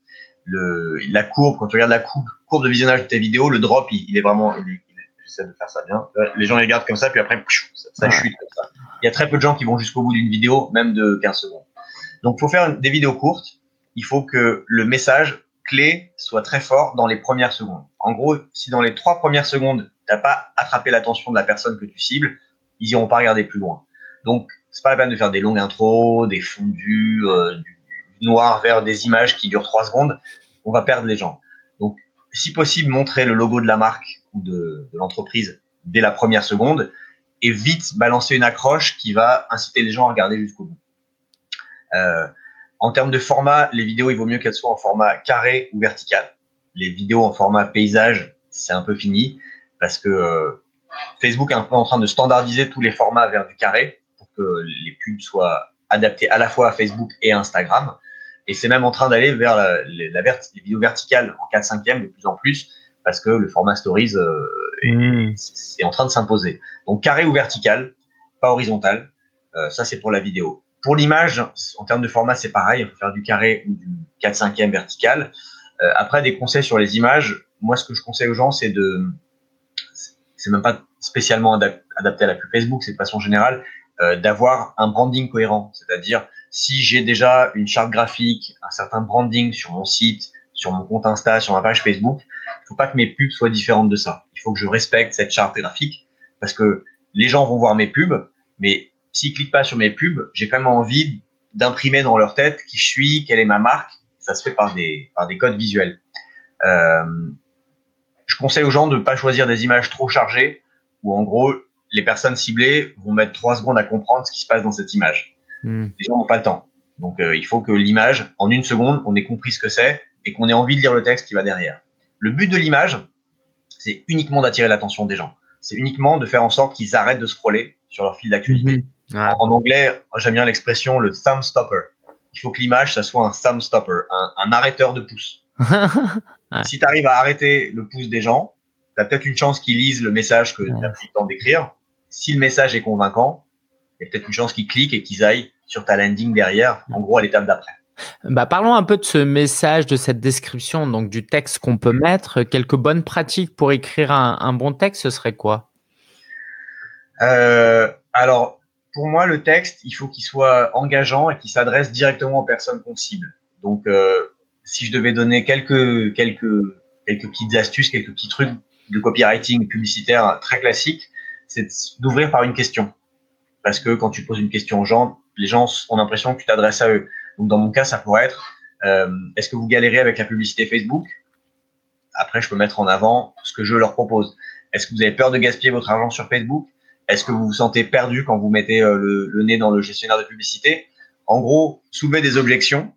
Le, la courbe, quand tu regardes la courbe, courbe de visionnage de tes vidéos, le drop, il, est vraiment. J'essaie de faire ça bien. Les gens regardent comme ça, puis après, ça, chute comme ça. Il y a très peu de gens qui vont jusqu'au bout d'une vidéo, même de 15 secondes. Donc, faut faire des vidéos courtes. Il faut que le message clé soit très fort dans les premières secondes. En gros, si dans les trois premières secondes, t'as pas attrapé l'attention de la personne que tu cibles, ils iront pas regarder plus loin. Donc, c'est pas la peine de faire des longues intros, des fondus, euh, du noir vers des images qui durent trois secondes. On va perdre les gens. Donc, si possible, montrer le logo de la marque ou de, l'entreprise dès la première seconde et vite balancer une accroche qui va inciter les gens à regarder jusqu'au bout. Euh, en termes de format, les vidéos, il vaut mieux qu'elles soient en format carré ou vertical. Les vidéos en format paysage, c'est un peu fini parce que euh, Facebook est un peu en train de standardiser tous les formats vers du carré que les pubs soient adaptées à la fois à Facebook et Instagram. Et c'est même en train d'aller vers la, les, la les vidéos verticales en 4 5 de plus en plus, parce que le format Stories euh, est, mmh. est, en train de s'imposer. Donc carré ou vertical, pas horizontal. Euh, ça, c'est pour la vidéo. Pour l'image, en termes de format, c'est pareil. Il faut faire du carré ou du 4 5 vertical. Euh, après, des conseils sur les images. Moi, ce que je conseille aux gens, c'est de, c'est même pas spécialement adapté à la pub Facebook, c'est de façon générale, euh, d'avoir un branding cohérent. C'est-à-dire, si j'ai déjà une charte graphique, un certain branding sur mon site, sur mon compte Insta, sur ma page Facebook, il faut pas que mes pubs soient différentes de ça. Il faut que je respecte cette charte graphique parce que les gens vont voir mes pubs, mais s'ils cliquent pas sur mes pubs, j'ai quand même envie d'imprimer dans leur tête qui je suis, quelle est ma marque. Ça se fait par des, par des codes visuels. Euh, je conseille aux gens de ne pas choisir des images trop chargées où en gros les personnes ciblées vont mettre trois secondes à comprendre ce qui se passe dans cette image. Hmm. Les gens n'ont pas le temps. Donc euh, il faut que l'image, en une seconde, on ait compris ce que c'est et qu'on ait envie de lire le texte qui va derrière. Le but de l'image, c'est uniquement d'attirer l'attention des gens. C'est uniquement de faire en sorte qu'ils arrêtent de scroller sur leur fil d'actualité. Hmm. En, anglais, j'aime bien l'expression le thumb stopper. Il faut que l'image, ça soit un thumb stopper, un, un arrêteur de pouce. [LAUGHS] Si tu arrives à arrêter le pouce des gens, tu as peut-être une chance qu'ils lisent le message que tu as pris le temps d'écrire. Si le message est convaincant, il y a peut-être une chance qu'ils cliquent et qu'ils aillent sur ta landing derrière, en gros à l'étape d'après. Bah, parlons un peu de ce message, de cette description, donc du texte qu'on peut mettre. Quelques bonnes pratiques pour écrire un, bon texte, ce serait quoi? Euh, Alors, pour moi, le texte, il faut qu'il soit engageant et qu'il s'adresse directement aux personnes qu'on cible. Donc, euh, si je devais donner quelques, quelques, quelques petites astuces, quelques petits trucs de copywriting publicitaire très classiques, c'est d'ouvrir par une question. Parce que quand tu poses une question aux gens, les gens ont l'impression que tu t'adresses à eux. Donc, dans mon cas, ça pourrait être euh, est-ce que vous galérez avec la publicité Facebook? Après, je peux mettre en avant ce que je leur propose. Est-ce que vous avez peur de gaspiller votre argent sur Facebook? Est-ce que vous vous sentez perdu quand vous mettez euh, le, nez dans le gestionnaire de publicité? En gros, soulever des objections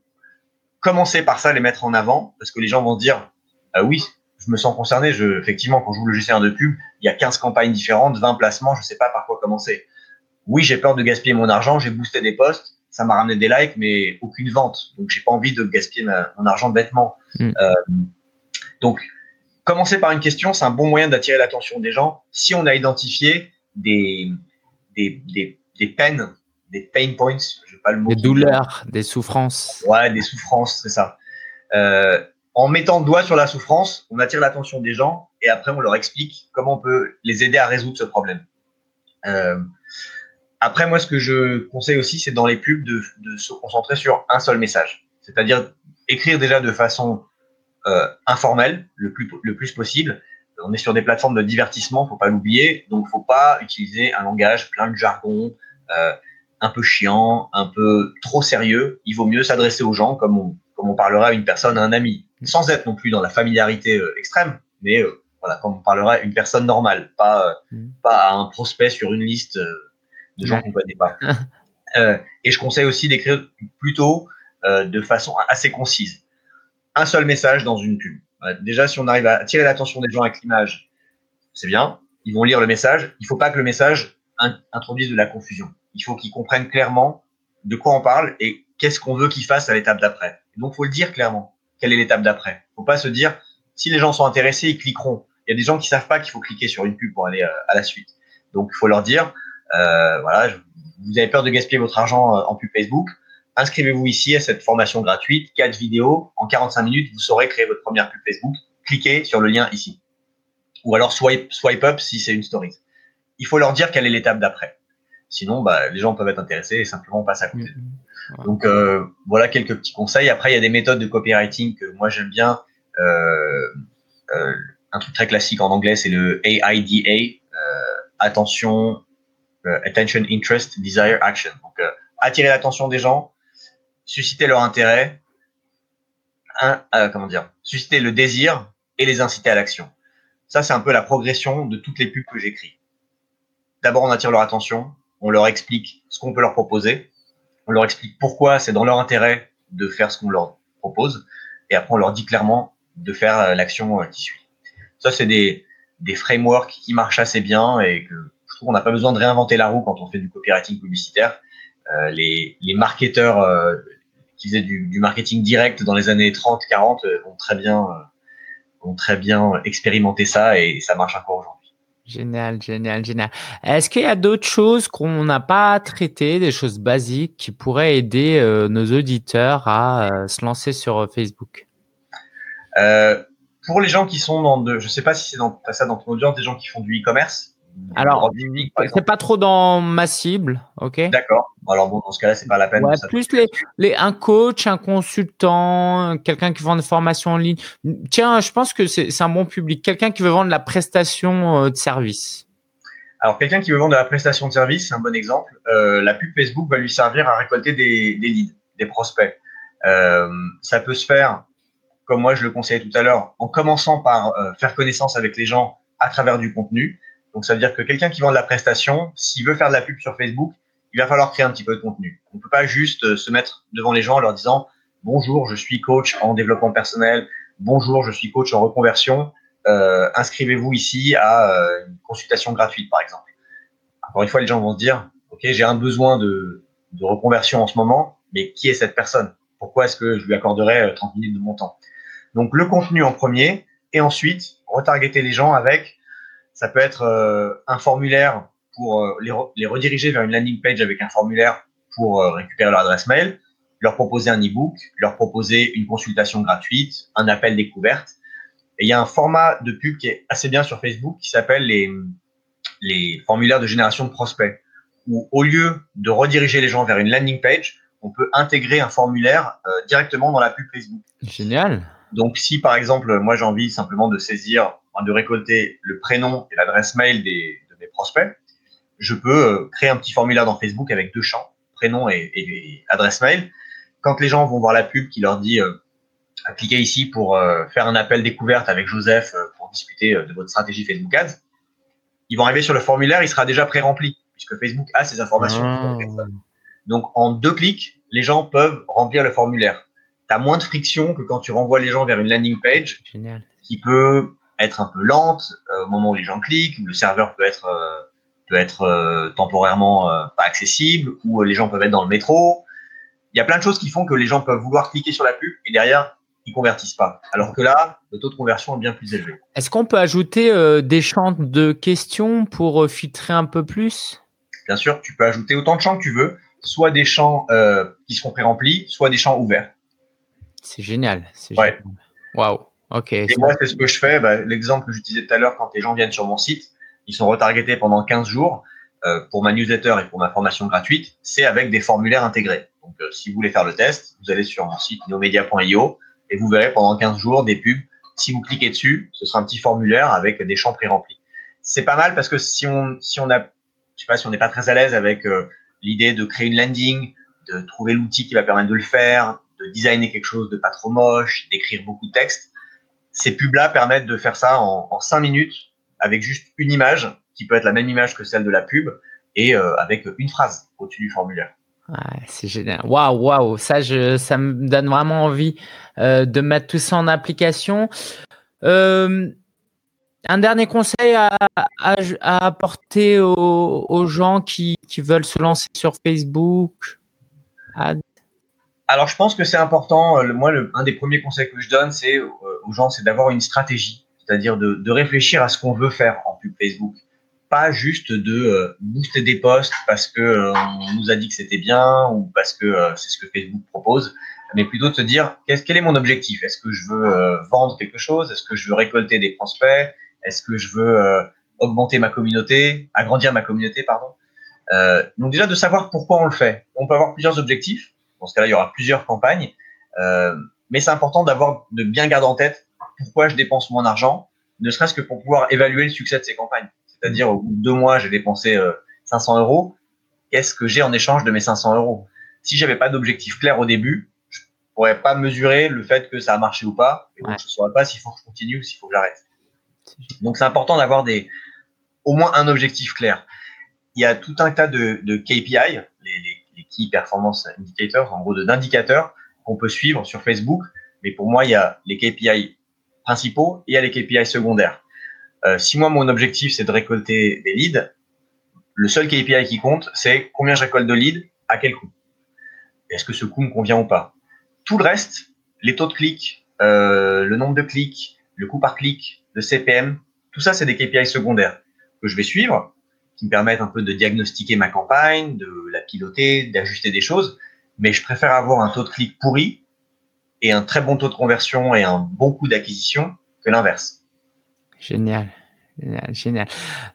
commencer par ça, les mettre en avant, parce que les gens vont se dire, ah oui, je me sens concerné. Je, effectivement, quand je joue le gestionnaire de pub, il y a 15 campagnes différentes, 20 placements, je ne sais pas par quoi commencer. Oui, j'ai peur de gaspiller mon argent, j'ai boosté des posts, ça m'a ramené des likes, mais aucune vente. Donc, j'ai pas envie de gaspiller mon argent bêtement. Mm. Euh, donc, commencer par une question, c'est un bon moyen d'attirer l'attention des gens. Si on a identifié des, des, des, des peines des pain points, je pas le mot. Des douleurs, des souffrances. Ouais, des souffrances, c'est ça. Euh, en mettant le doigt sur la souffrance, on attire l'attention des gens et après on leur explique comment on peut les aider à résoudre ce problème. Euh, après, moi, ce que je conseille aussi, c'est dans les pubs de, de, se concentrer sur un seul message. C'est-à-dire écrire déjà de façon euh, informelle, le plus, le plus possible. On est sur des plateformes de divertissement, faut pas l'oublier. Donc, faut pas utiliser un langage plein de jargon. Euh, un peu chiant, un peu trop sérieux, il vaut mieux s'adresser aux gens comme on, comme on parlerait à une personne, à un ami, sans être non plus dans la familiarité euh, extrême, mais euh, voilà, comme on parlerait à une personne normale, pas, euh, mm. pas à un prospect sur une liste de gens qu'on ne connaît pas. [LAUGHS] et je conseille aussi d'écrire plutôt de façon assez concise. Un seul message dans une pub. déjà, si on arrive à attirer l'attention des gens avec l'image, c'est bien. Ils vont lire le message. Il ne faut pas que le message introduise de la confusion il faut qu'ils comprennent clairement de quoi on parle et qu'est-ce qu'on veut qu'ils fassent à l'étape d'après. Donc, faut le dire clairement. Quelle est l'étape d'après Faut pas se dire si les gens sont intéressés, ils cliqueront. Il y a des gens qui savent pas qu'il faut cliquer sur une pub pour aller euh, à la suite. Donc, il faut leur dire euh, voilà, vous avez peur de gaspiller votre argent euh, en pub Facebook. Inscrivez-vous ici à cette formation gratuite, quatre vidéos. En 45 minutes, vous saurez créer votre première pub Facebook. Cliquez sur le lien ici. Ou alors swipe, swipe up si c'est une story. Il faut leur dire quelle est l'étape d'après. Sinon, bah, les gens peuvent être intéressés et simplement passer à côté. Donc euh, voilà quelques petits conseils. Après, il y a des méthodes de copywriting que moi j'aime bien. Euh, euh, un truc très classique en anglais, c'est le AIDA, attention, attention, interest, desire, action. Donc attirer l'attention des gens, susciter leur intérêt, un, comment dire, susciter le désir et les inciter à l'action. Ça, c'est un peu la progression de toutes les pubs que j'écris. D'abord, on attire leur attention, on leur explique ce qu'on peut leur proposer, on leur explique pourquoi c'est dans leur intérêt de faire ce qu'on leur propose, et après on leur dit clairement de faire euh, l'action euh, qui suit. Ça, c'est des, des frameworks qui marchent assez bien et que je trouve qu'on n'a pas besoin de réinventer la roue quand on fait du copywriting publicitaire. Euh, les, les marketeurs, qui faisaient du, du, marketing direct dans les années 30, 40 ont très bien, ont très bien expérimenté ça et ça marche encore aujourd'hui. Génial, génial, génial. Est-ce qu'il y a d'autres choses qu'on n'a pas traitées, des choses basiques qui pourraient aider euh, nos auditeurs à euh, se lancer sur euh, Facebook? Euh, Pour les gens qui sont dans de, je sais pas si c'est dans ça dans ton audience, des gens qui font du e-commerce, alors, c'est pas trop dans ma cible, ok D'accord. Alors bon, dans ce cas-là, c'est pas la peine. Ouais, plus les, les, un coach, un consultant, quelqu'un qui vend des formations en ligne. Tiens, je pense que c'est un bon public. Quelqu'un qui veut vendre la prestation euh, de service. Alors, quelqu'un qui veut vendre la prestation de service, c'est un bon exemple. Euh, la pub Facebook va lui servir à récolter des, des leads, des prospects. Euh, ça peut se faire, comme moi je le conseillais tout à l'heure, en commençant par euh, faire connaissance avec les gens à travers du contenu. Donc, ça veut dire que quelqu'un qui vend de la prestation, s'il veut faire de la pub sur Facebook, il va falloir créer un petit peu de contenu. On ne peut pas juste euh, se mettre devant les gens en leur disant bonjour, je suis coach en développement personnel, bonjour, je suis coach en reconversion, euh, inscrivez-vous ici à euh, une consultation gratuite, par exemple. Encore une fois, les gens vont se dire, ok, j'ai un besoin de, de reconversion en ce moment, mais qui est cette personne? Pourquoi est-ce que je lui accorderais 30 minutes de mon temps? Donc, le contenu en premier, et ensuite, retargeter les gens avec ça peut être euh, un formulaire pour euh, les, les, rediriger vers une landing page avec un formulaire pour euh, récupérer leur adresse mail, leur proposer un e-book, leur proposer une consultation gratuite, un appel découverte. Et il y a un format de pub qui est assez bien sur Facebook qui s'appelle les, les formulaires de génération de prospects, où au lieu de rediriger les gens vers une landing page, on peut intégrer un formulaire euh, directement dans la pub Facebook. Génial. Donc si par exemple, moi j'ai envie simplement de saisir de récolter le prénom et l'adresse mail des, de mes prospects, je peux euh, créer un petit formulaire dans Facebook avec deux champs, prénom et, adresse mail. Quand les gens vont voir la pub qui leur dit euh, cliquez ici pour euh, faire un appel découverte avec Joseph euh, pour discuter de votre stratégie Facebook Ads, ils vont arriver sur le formulaire, il sera déjà pré-rempli puisque Facebook a ces informations. Ah. Donc en deux clics, les gens peuvent remplir le formulaire. Tu as moins de friction que quand tu renvoies les gens vers une landing page Génial. qui peut être un peu lente euh, au moment où les gens cliquent, le serveur peut être euh, peut être euh, temporairement pas accessible, ou les gens peuvent être dans le métro. Il y a plein de choses qui font que les gens peuvent vouloir cliquer sur la pub et derrière ils convertissent pas. Alors que là, le taux de conversion est bien plus élevé. Est-ce qu'on peut ajouter des champs de questions pour filtrer un peu plus? Bien sûr, tu peux ajouter autant de champs que tu veux, soit des champs qui seront pré-remplis, soit des champs ouverts. C'est génial. C'est ouais. Waouh. Ok. Et moi, c'est ce que je fais. Bah, L'exemple que j'utilisais tout à l'heure, quand les gens viennent sur mon site, ils sont retargetés pendant 15 jours euh, pour ma newsletter et pour ma formation gratuite. C'est avec des formulaires intégrés. Donc, euh, si vous voulez faire le test, vous allez sur mon site nomedia.io et vous verrez pendant 15 jours des pubs. Si vous cliquez dessus, ce sera un petit formulaire avec des champs pré-remplis. C'est pas mal parce que si on, si on a, je sais pas, si on n'est pas très à l'aise avec euh, l'idée de créer une landing, de trouver l'outil qui va permettre de le faire, de designer quelque chose de pas trop moche, d'écrire beaucoup de texte, ces pubs-là permettent de faire ça en, 5 minutes avec juste une image qui peut être la même image que celle de la pub et euh, avec une phrase au-dessus du formulaire. C'est génial. Waouh, waouh, ça, ça me donne vraiment envie euh, de mettre tout ça en application. Euh, un dernier conseil à, apporter aux, gens qui, qui, veulent se lancer sur Facebook? Alors, je pense que c'est important. Euh, moi, le, un des premiers conseils que je donne, c'est euh, aux gens, c'est d'avoir une stratégie, c'est-à-dire de, de, réfléchir à ce qu'on veut faire en pub Facebook, pas juste de euh, booster des posts parce que on nous a dit que c'était bien ou parce que c'est ce que Facebook propose, mais plutôt de se dire quest quel est mon objectif? Est-ce que je veux vendre quelque chose? Est-ce que je veux récolter des prospects? Est-ce que je veux augmenter ma communauté, agrandir ma communauté, pardon. Donc déjà de savoir pourquoi on le fait. On peut avoir plusieurs objectifs dans ce cas-là, il y aura plusieurs campagnes. Euh, mais c'est important d'avoir, de bien garder en tête pourquoi je dépense mon argent, ne serait-ce que pour pouvoir évaluer le succès de ces campagnes. C'est-à-dire, au bout de deux mois, j'ai dépensé euh, 500 euros. Qu'est-ce que j'ai en échange de mes 500 euros? Si j'avais pas d'objectif clair au début, je pourrais pas mesurer le fait que ça a marché ou pas. Et donc, ouais. je saurais pas s'il faut que je continue ou s'il faut que j'arrête. Donc, c'est important d'avoir des, au moins un objectif clair. Il y a tout un tas de, de KPI, les, les les Key Performance Indicators, en gros d'indicateurs qu'on peut suivre sur Facebook. Mais pour moi, il y a les KPI principaux et il y a les KPI secondaires. Euh, si moi, mon objectif, c'est de récolter des leads, le seul KPI qui compte, c'est combien je récolte de leads, à quel coût. Est-ce que ce coût me convient ou pas? Tout le reste, les taux de clics, euh, le nombre de clics, le coût par clic, le CPM, tout ça, c'est des KPI secondaires que je vais suivre, qui me permettent un peu de diagnostiquer ma campagne, de la piloter, d'ajuster des choses. Mais je préfère avoir un taux de clic pourri et un très bon taux de conversion et un bon coût d'acquisition que l'inverse. Génial. Génial, génial.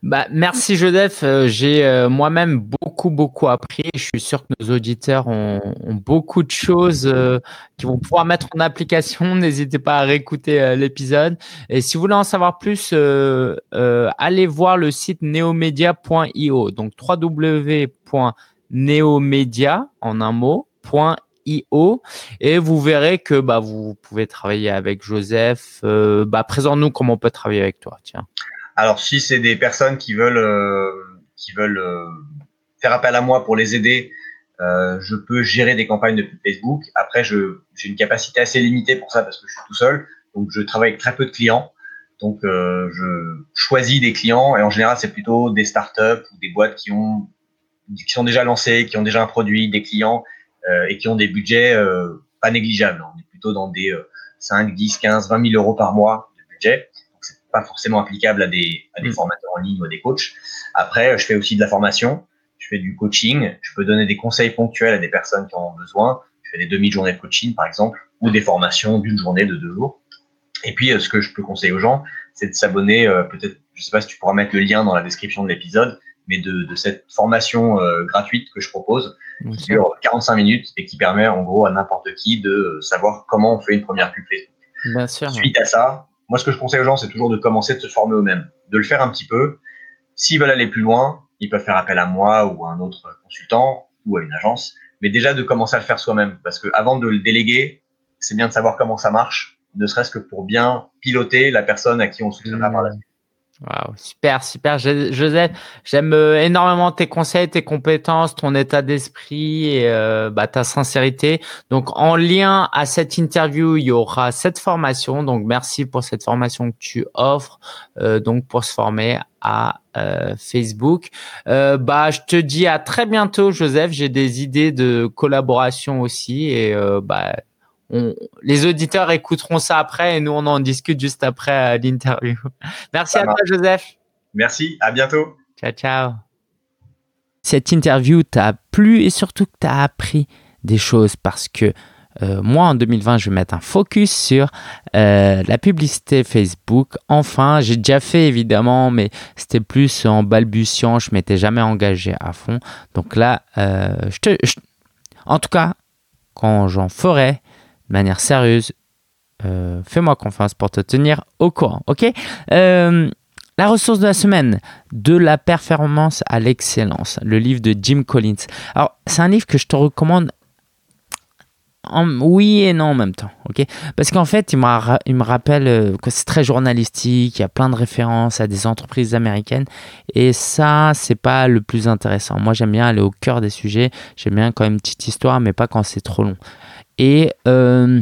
Bah, merci Joseph. Euh, j'ai euh, moi-même beaucoup, beaucoup appris. Je suis sûr que nos auditeurs ont, beaucoup de choses euh, qu'ils vont pouvoir mettre en application. [LAUGHS] N'hésitez pas à réécouter l'épisode. Et si vous voulez en savoir plus, allez voir le site neomedia.io. Donc www.neomedia en un mot. IO et vous verrez que bah, vous pouvez travailler avec Joseph. bah, Présente-nous comment on peut travailler avec toi. Tiens. Alors si c'est des personnes qui veulent euh, qui veulent euh, faire appel à moi pour les aider, euh, je peux gérer des campagnes de Facebook. Après, je j'ai une capacité assez limitée pour ça parce que je suis tout seul, donc je travaille avec très peu de clients. Donc je choisis des clients et en général c'est plutôt des startups ou des boîtes qui ont qui sont déjà lancées, qui ont déjà un produit, des clients et qui ont des budgets pas négligeables. On est plutôt dans des 5, 10, 15, 20 000 euros par mois de budget pas forcément applicable à des, à des mm. formateurs en ligne ou à des coachs. Après, je fais aussi de la formation, je fais du coaching, je peux donner des conseils ponctuels à des personnes qui en ont besoin. Je fais des demi-journées de coaching, par exemple, ou des formations d'une journée de deux jours. Et puis, euh, ce que je peux conseiller aux gens, c'est de s'abonner, euh, peut-être, je sais pas si tu pourras mettre le lien dans la description de l'épisode, mais de, de, cette formation euh, gratuite que je propose, qui dure 45 minutes et qui permet en gros à n'importe qui de savoir comment on fait une première pub Facebook. Bien sûr. Suite à ça, moi, ce que je conseille aux gens, c'est toujours de commencer de se former eux-mêmes, de le faire un petit peu. S'ils veulent aller plus loin, ils peuvent faire appel à moi ou à un autre consultant ou à une agence, mais déjà de commencer à le faire soi-même, parce que avant de le déléguer, c'est bien de savoir comment ça marche, ne serait-ce que pour bien piloter la personne à qui on soutiendra par la suite. Wow, super, super. Joseph, j'aime euh, énormément tes conseils, tes compétences, ton état d'esprit et euh, bah, ta sincérité. Donc, en lien à cette interview, il y aura cette formation. Donc, merci pour cette formation que tu offres. Euh, donc, pour se former à Facebook. bah, je te dis à très bientôt, Joseph. J'ai des idées de collaboration aussi et bah les auditeurs écouteront ça après et nous, on en discute juste après l'interview. [LAUGHS] Merci à toi, Joseph. Merci, à bientôt. Ciao, ciao. Cette interview t'a plu et surtout que tu as appris des choses parce que euh, moi, en 2020, je vais mettre un focus sur euh, la publicité Facebook. Enfin, j'ai déjà fait évidemment, mais c'était plus en balbutiant. Je m'étais jamais engagé à fond. Donc là, euh, je te, en tout cas, quand j'en ferai, manière sérieuse, euh, fais-moi confiance pour te tenir au courant, ok? Euh, La ressource de la semaine, de la performance à l'excellence, le livre de Jim Collins. Alors, c'est un livre que je te recommande oui et non en même temps, ok? Parce qu'en fait, il, il, me rappelle euh, que c'est très journalistique, il y a plein de références à des entreprises américaines, et ça, c'est pas le plus intéressant. Moi, j'aime bien aller au cœur des sujets, j'aime bien quand même une petite histoire, mais pas quand c'est trop long. Et euh,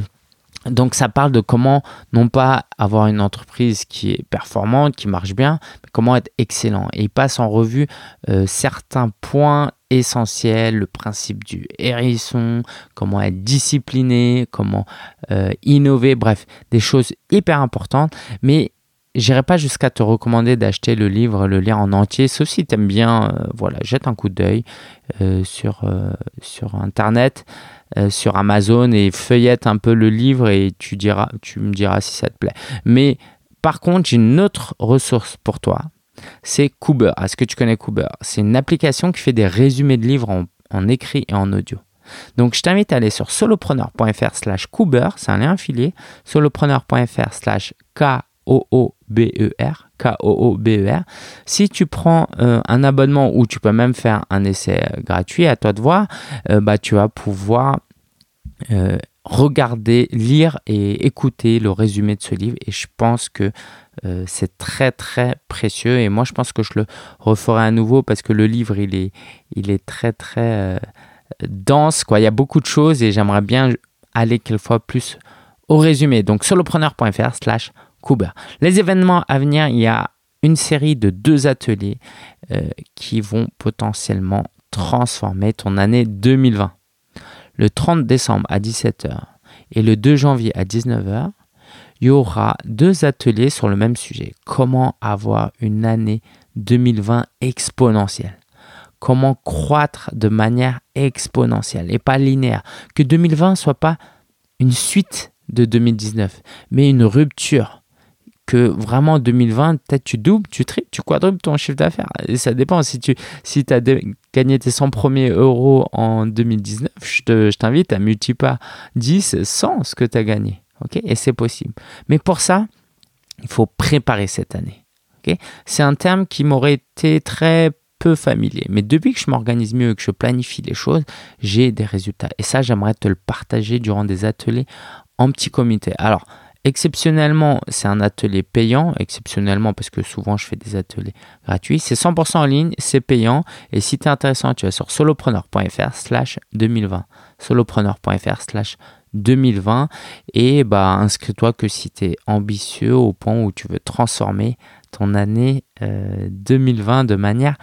donc ça parle de comment non pas avoir une entreprise qui est performante, qui marche bien, mais comment être excellent. Et il passe en revue euh, certains points essentiels, le principe du hérisson, comment être discipliné, comment euh, innover, bref, des choses hyper importantes. Mais j'irai pas jusqu'à te recommander d'acheter le livre, le lire en entier, sauf si tu aimes bien, voilà, jette un coup d'œil sur, sur Internet. Euh, sur Amazon et feuillette un peu le livre et tu, diras, tu me diras si ça te plaît. Mais par contre, j'ai une autre ressource pour toi. C'est Cooper. Est-ce que tu connais Cooper C'est une application qui fait des résumés de livres en, écrit et en audio. Donc, je t'invite à aller sur solopreneur.fr slash Cooper, c'est un lien affilié, solopreneur.fr slash K-O-O-B-E-R, K-O-O-B-E-R. Si tu prends euh, un abonnement ou tu peux même faire un essai euh, gratuit, à toi de voir, euh, bah, tu vas pouvoir regarder, lire et écouter le résumé de ce livre. Et je pense que c'est très très précieux. Et moi, je pense que je le referai à nouveau parce que le livre, il est, il est très très dense. Quoi. Il y a beaucoup de choses et j'aimerais bien aller quelquefois plus au résumé. Donc solopreneur.fr slash les événements à venir, il y a une série de deux ateliers euh, qui vont potentiellement transformer ton année 2020. Le 30 décembre à 17h, Et le 2 janvier à 19h, il y aura deux ateliers sur le même sujet. Comment avoir une année 2020 exponentielle? Comment croître de manière exponentielle et pas linéaire? Que 2020 soit pas une suite de 2019, mais une rupture. Que vraiment 2020, peut-être tu doubles, tu triples, tu quadruples ton chiffre d'affaires. Et ça dépend. Si tu si as gagné tes 100 premiers euros en 2019, je t'invite à multiplier par 10, 100 ce que tu as gagné. Et c'est possible. Mais pour ça, il faut préparer cette année. c'est un terme qui m'aurait été très peu familier. Mais depuis que je m'organise mieux, que je planifie les choses, j'ai des résultats. Et ça, j'aimerais te le partager durant des ateliers en petit comité. Alors, exceptionnellement, c'est un atelier payant. Exceptionnellement, parce que souvent, je fais des ateliers gratuits. C'est 100% en ligne, c'est payant. Et si tu es intéressant, tu vas sur solopreneur.fr slash 2020. solopreneur.fr slash 2020 et bah inscris-toi que si tu es ambitieux au point où tu veux transformer ton année 2020 euh, de manière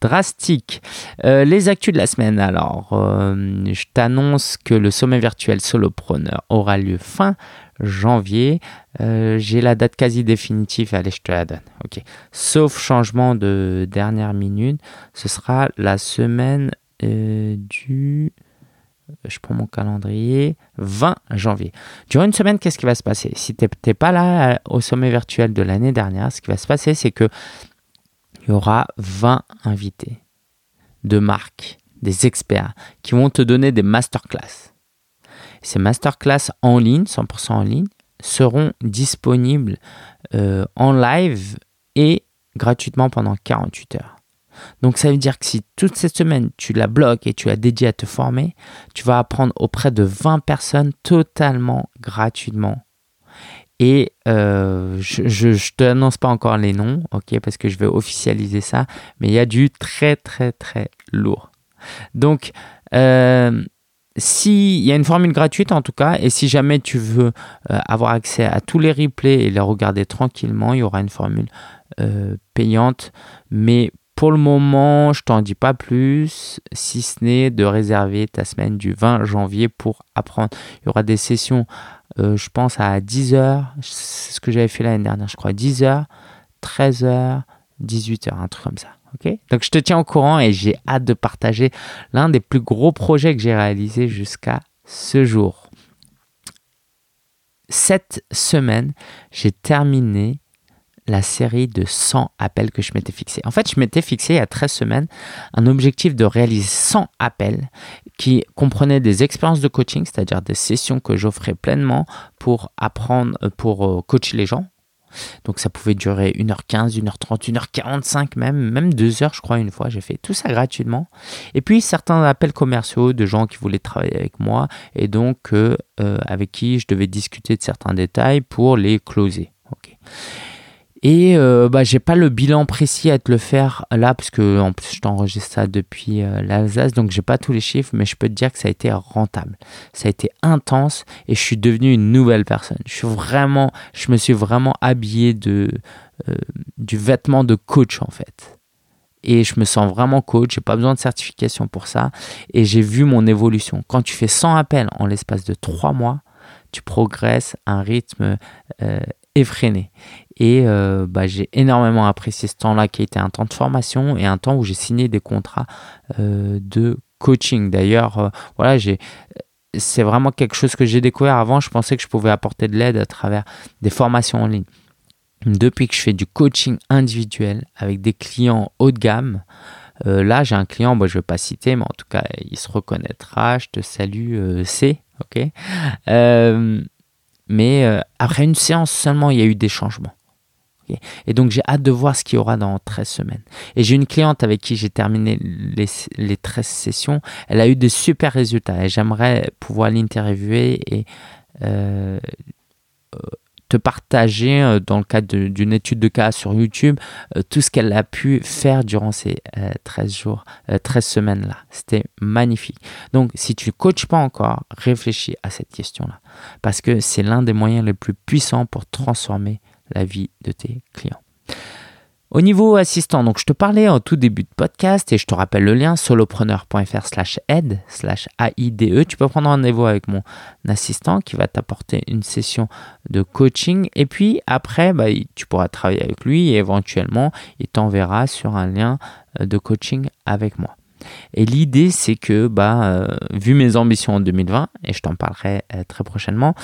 drastique. Euh, les actus de la semaine, alors, euh, je t'annonce que le sommet virtuel Solopreneur aura lieu fin janvier. J'ai la date quasi définitive, allez, je te la donne. Sauf changement de dernière minute, ce sera la semaine du mon calendrier, 20 janvier. Durant une semaine, qu'est-ce qui va se passer? Si tu n'es pas là euh, au sommet virtuel de l'année dernière, ce qui va se passer, c'est que il y aura 20 invités de marques, des experts, qui vont te donner des masterclass. Ces masterclass en ligne, 100% en ligne, seront disponibles euh, en live et gratuitement pendant 48 heures. Donc ça veut dire que si toute cette semaine tu la bloques et tu la dédies à te former, tu vas apprendre auprès de 20 personnes totalement gratuitement. Et euh, je ne te annonce pas encore les noms, ok, parce que je vais officialiser ça, mais il y a du très très très lourd. Donc, euh, s'il y a une formule gratuite en tout cas, et si jamais tu veux euh, avoir accès à tous les replays et les regarder tranquillement, il y aura une formule payante, mais pour le moment, je t'en dis pas plus, si ce n'est de réserver ta semaine du 20 janvier pour apprendre. Il y aura des sessions, euh, je pense, à 10h. C'est ce que j'avais fait l'année dernière, je crois. 10h, 13h, 18h, un truc comme ça. Donc je te tiens au courant et j'ai hâte de partager l'un des plus gros projets que j'ai réalisé jusqu'à ce jour. Cette semaine, j'ai terminé la série de 100 appels que je m'étais fixé. En fait, je m'étais fixé il y a 13 semaines un objectif de réaliser 100 appels qui comprenaient des expériences de coaching, c'est-à-dire des sessions que j'offrais pleinement pour apprendre, pour euh, coacher les gens. Donc ça pouvait durer 1h15, 1h30, 1h45 même, même 2h je crois une fois, j'ai fait tout ça gratuitement. Et puis certains appels commerciaux de gens qui voulaient travailler avec moi et donc euh, avec qui je devais discuter de certains détails pour les closer. ok et euh, bah, j'ai pas le bilan précis à te le faire là, parce que en plus je t'enregistre ça depuis euh, l'Alsace, donc j'ai pas tous les chiffres, mais je peux te dire que ça a été rentable. Ça a été intense et je suis devenu une nouvelle personne. Je suis vraiment, je me suis vraiment habillé de, euh, du vêtement de coach en fait. Et je me sens vraiment coach, j'ai pas besoin de certification pour ça. Et j'ai vu mon évolution. Quand tu fais 100 appels en l'espace de 3 mois, tu progresses à un rythme effréné. Et euh, bah, j'ai énormément apprécié ce temps-là qui a été un temps de formation et un temps où j'ai signé des contrats euh, de coaching. D'ailleurs, euh, voilà, j'ai c'est vraiment quelque chose que j'ai découvert avant. Je pensais que je pouvais apporter de l'aide à travers des formations en ligne. Depuis que je fais du coaching individuel avec des clients haut de gamme, là j'ai un client, je ne vais pas citer, mais en tout cas il se reconnaîtra. Je te salue, C. Ok? mais après une séance seulement, il y a eu des changements. Et donc j'ai hâte de voir ce qu'il y aura dans 13 semaines. Et j'ai une cliente avec qui j'ai terminé les, les 13 sessions. Elle a eu de super résultats et j'aimerais pouvoir l'interviewer et euh, te partager euh, dans le cadre d'une étude de cas sur YouTube euh, tout ce qu'elle a pu faire durant ces 13 jours, 13 semaines là. C'était magnifique. Donc si tu ne coaches pas encore, réfléchis à cette question là parce que c'est l'un des moyens les plus puissants pour transformer la vie de tes clients. Au niveau assistant, donc je te parlais en tout début de podcast et je te rappelle le lien solopreneur.fr slash aide slash AIDE. Tu peux prendre rendez-vous avec mon assistant qui va t'apporter une session de coaching et puis après, bah, tu pourras travailler avec lui et éventuellement il t'enverra sur un lien euh, de coaching avec moi. Et l'idée, c'est que, bah, euh, vu mes ambitions en 2020, et je t'en parlerai euh, très prochainement,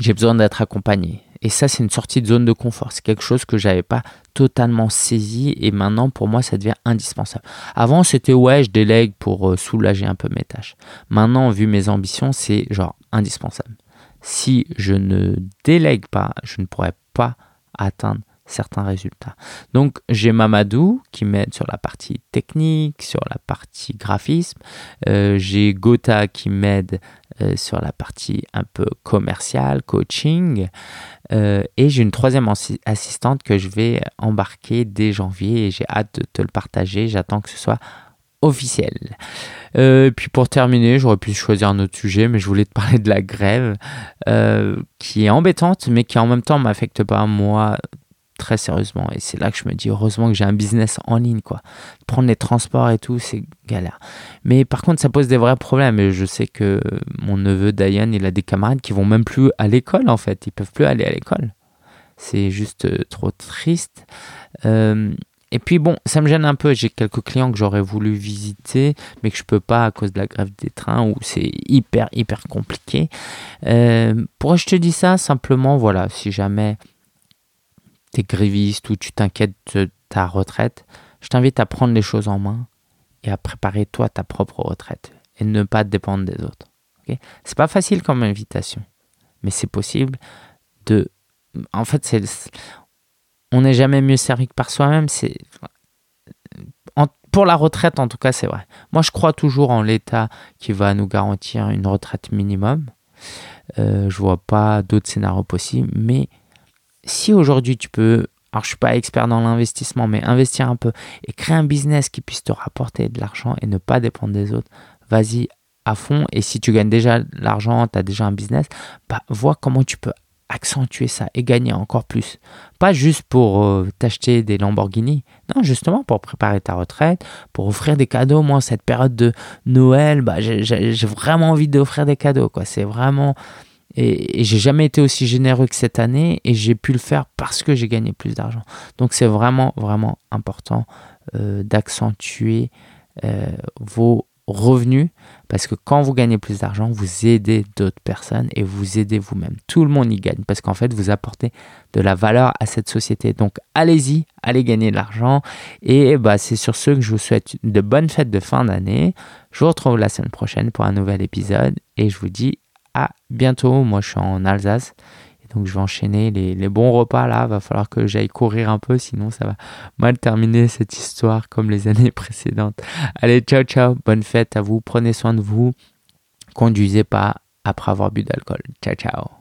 j'ai besoin d'être accompagné. Et ça, c'est une sortie de zone de confort. C'est quelque chose que j'avais pas totalement saisi et maintenant, pour moi, ça devient indispensable. Avant, c'était ouais, je délègue pour euh, soulager un peu mes tâches. Maintenant, vu mes ambitions, c'est genre indispensable. Si je ne délègue pas, je ne pourrais pas atteindre certains résultats. Donc j'ai Mamadou qui m'aide sur la partie technique, sur la partie graphisme. Euh, j'ai Gotha qui m'aide euh, sur la partie un peu commerciale, coaching. Euh, et j'ai une troisième assistante que je vais embarquer dès janvier et j'ai hâte de te le partager. J'attends que ce soit officiel. puis pour terminer, j'aurais pu choisir un autre sujet, mais je voulais te parler de la grève, qui est embêtante, mais qui en même temps m'affecte pas moi très sérieusement. Et c'est là que je me dis, heureusement que j'ai un business en ligne, quoi. Prendre les transports et tout, c'est galère. Mais par contre, ça pose des vrais problèmes. Et je sais que mon neveu Diane, il a des camarades qui vont même plus à l'école, en fait. Ils peuvent plus aller à l'école. C'est juste euh, trop triste. Euh, et puis bon, ça me gêne un peu. J'ai quelques clients que j'aurais voulu visiter, mais que je peux pas à cause de la grève des trains où c'est hyper hyper compliqué. Euh, pourquoi je te dis ça? Simplement, voilà, si jamais t'es gréviste ou tu t'inquiètes de ta retraite, je t'invite à prendre les choses en main et à préparer toi ta propre retraite et ne pas dépendre des autres. Okay c'est pas facile comme invitation, mais c'est possible de. En fait, c'est on n'est jamais mieux servi que par soi-même. C'est pour la retraite, en tout cas, c'est vrai. Moi, je crois toujours en l'État qui va nous garantir une retraite minimum. Euh, je vois pas d'autres scénarios possibles, mais si aujourd'hui tu peux, alors je suis pas expert dans l'investissement, mais investir un peu et créer un business qui puisse te rapporter de l'argent et ne pas dépendre des autres, vas-y à fond. Et si tu gagnes déjà de l'argent, tu as déjà un business, bah, vois comment tu peux accentuer ça et gagner encore plus. Pas juste pour euh, t'acheter des Lamborghini, non, justement pour préparer ta retraite, pour offrir des cadeaux. Moi, cette période de Noël, bah, j'ai vraiment envie d'offrir des cadeaux. C'est vraiment et, j'ai jamais été aussi généreux que cette année et j'ai pu le faire parce que j'ai gagné plus d'argent. Donc c'est vraiment, vraiment important euh, d'accentuer euh, vos revenus parce que quand vous gagnez plus d'argent, vous aidez d'autres personnes et vous aidez vous-même. Tout le monde y gagne parce qu'en fait, vous apportez de la valeur à cette société. Donc allez-y, allez gagner de l'argent et bah, c'est sur ce que je vous souhaite de bonnes fêtes de fin d'année. Je vous retrouve la semaine prochaine pour un nouvel épisode et je vous dis à bientôt. Moi, je suis en Alsace. Donc, je vais enchaîner les, bons repas là. Va falloir que j'aille courir un peu, sinon ça va mal terminer cette histoire comme les [LAUGHS] années précédentes. Allez, ciao, ciao. Bonne fête à vous. Prenez soin de vous. Conduisez pas après avoir bu d'alcool. Ciao, ciao.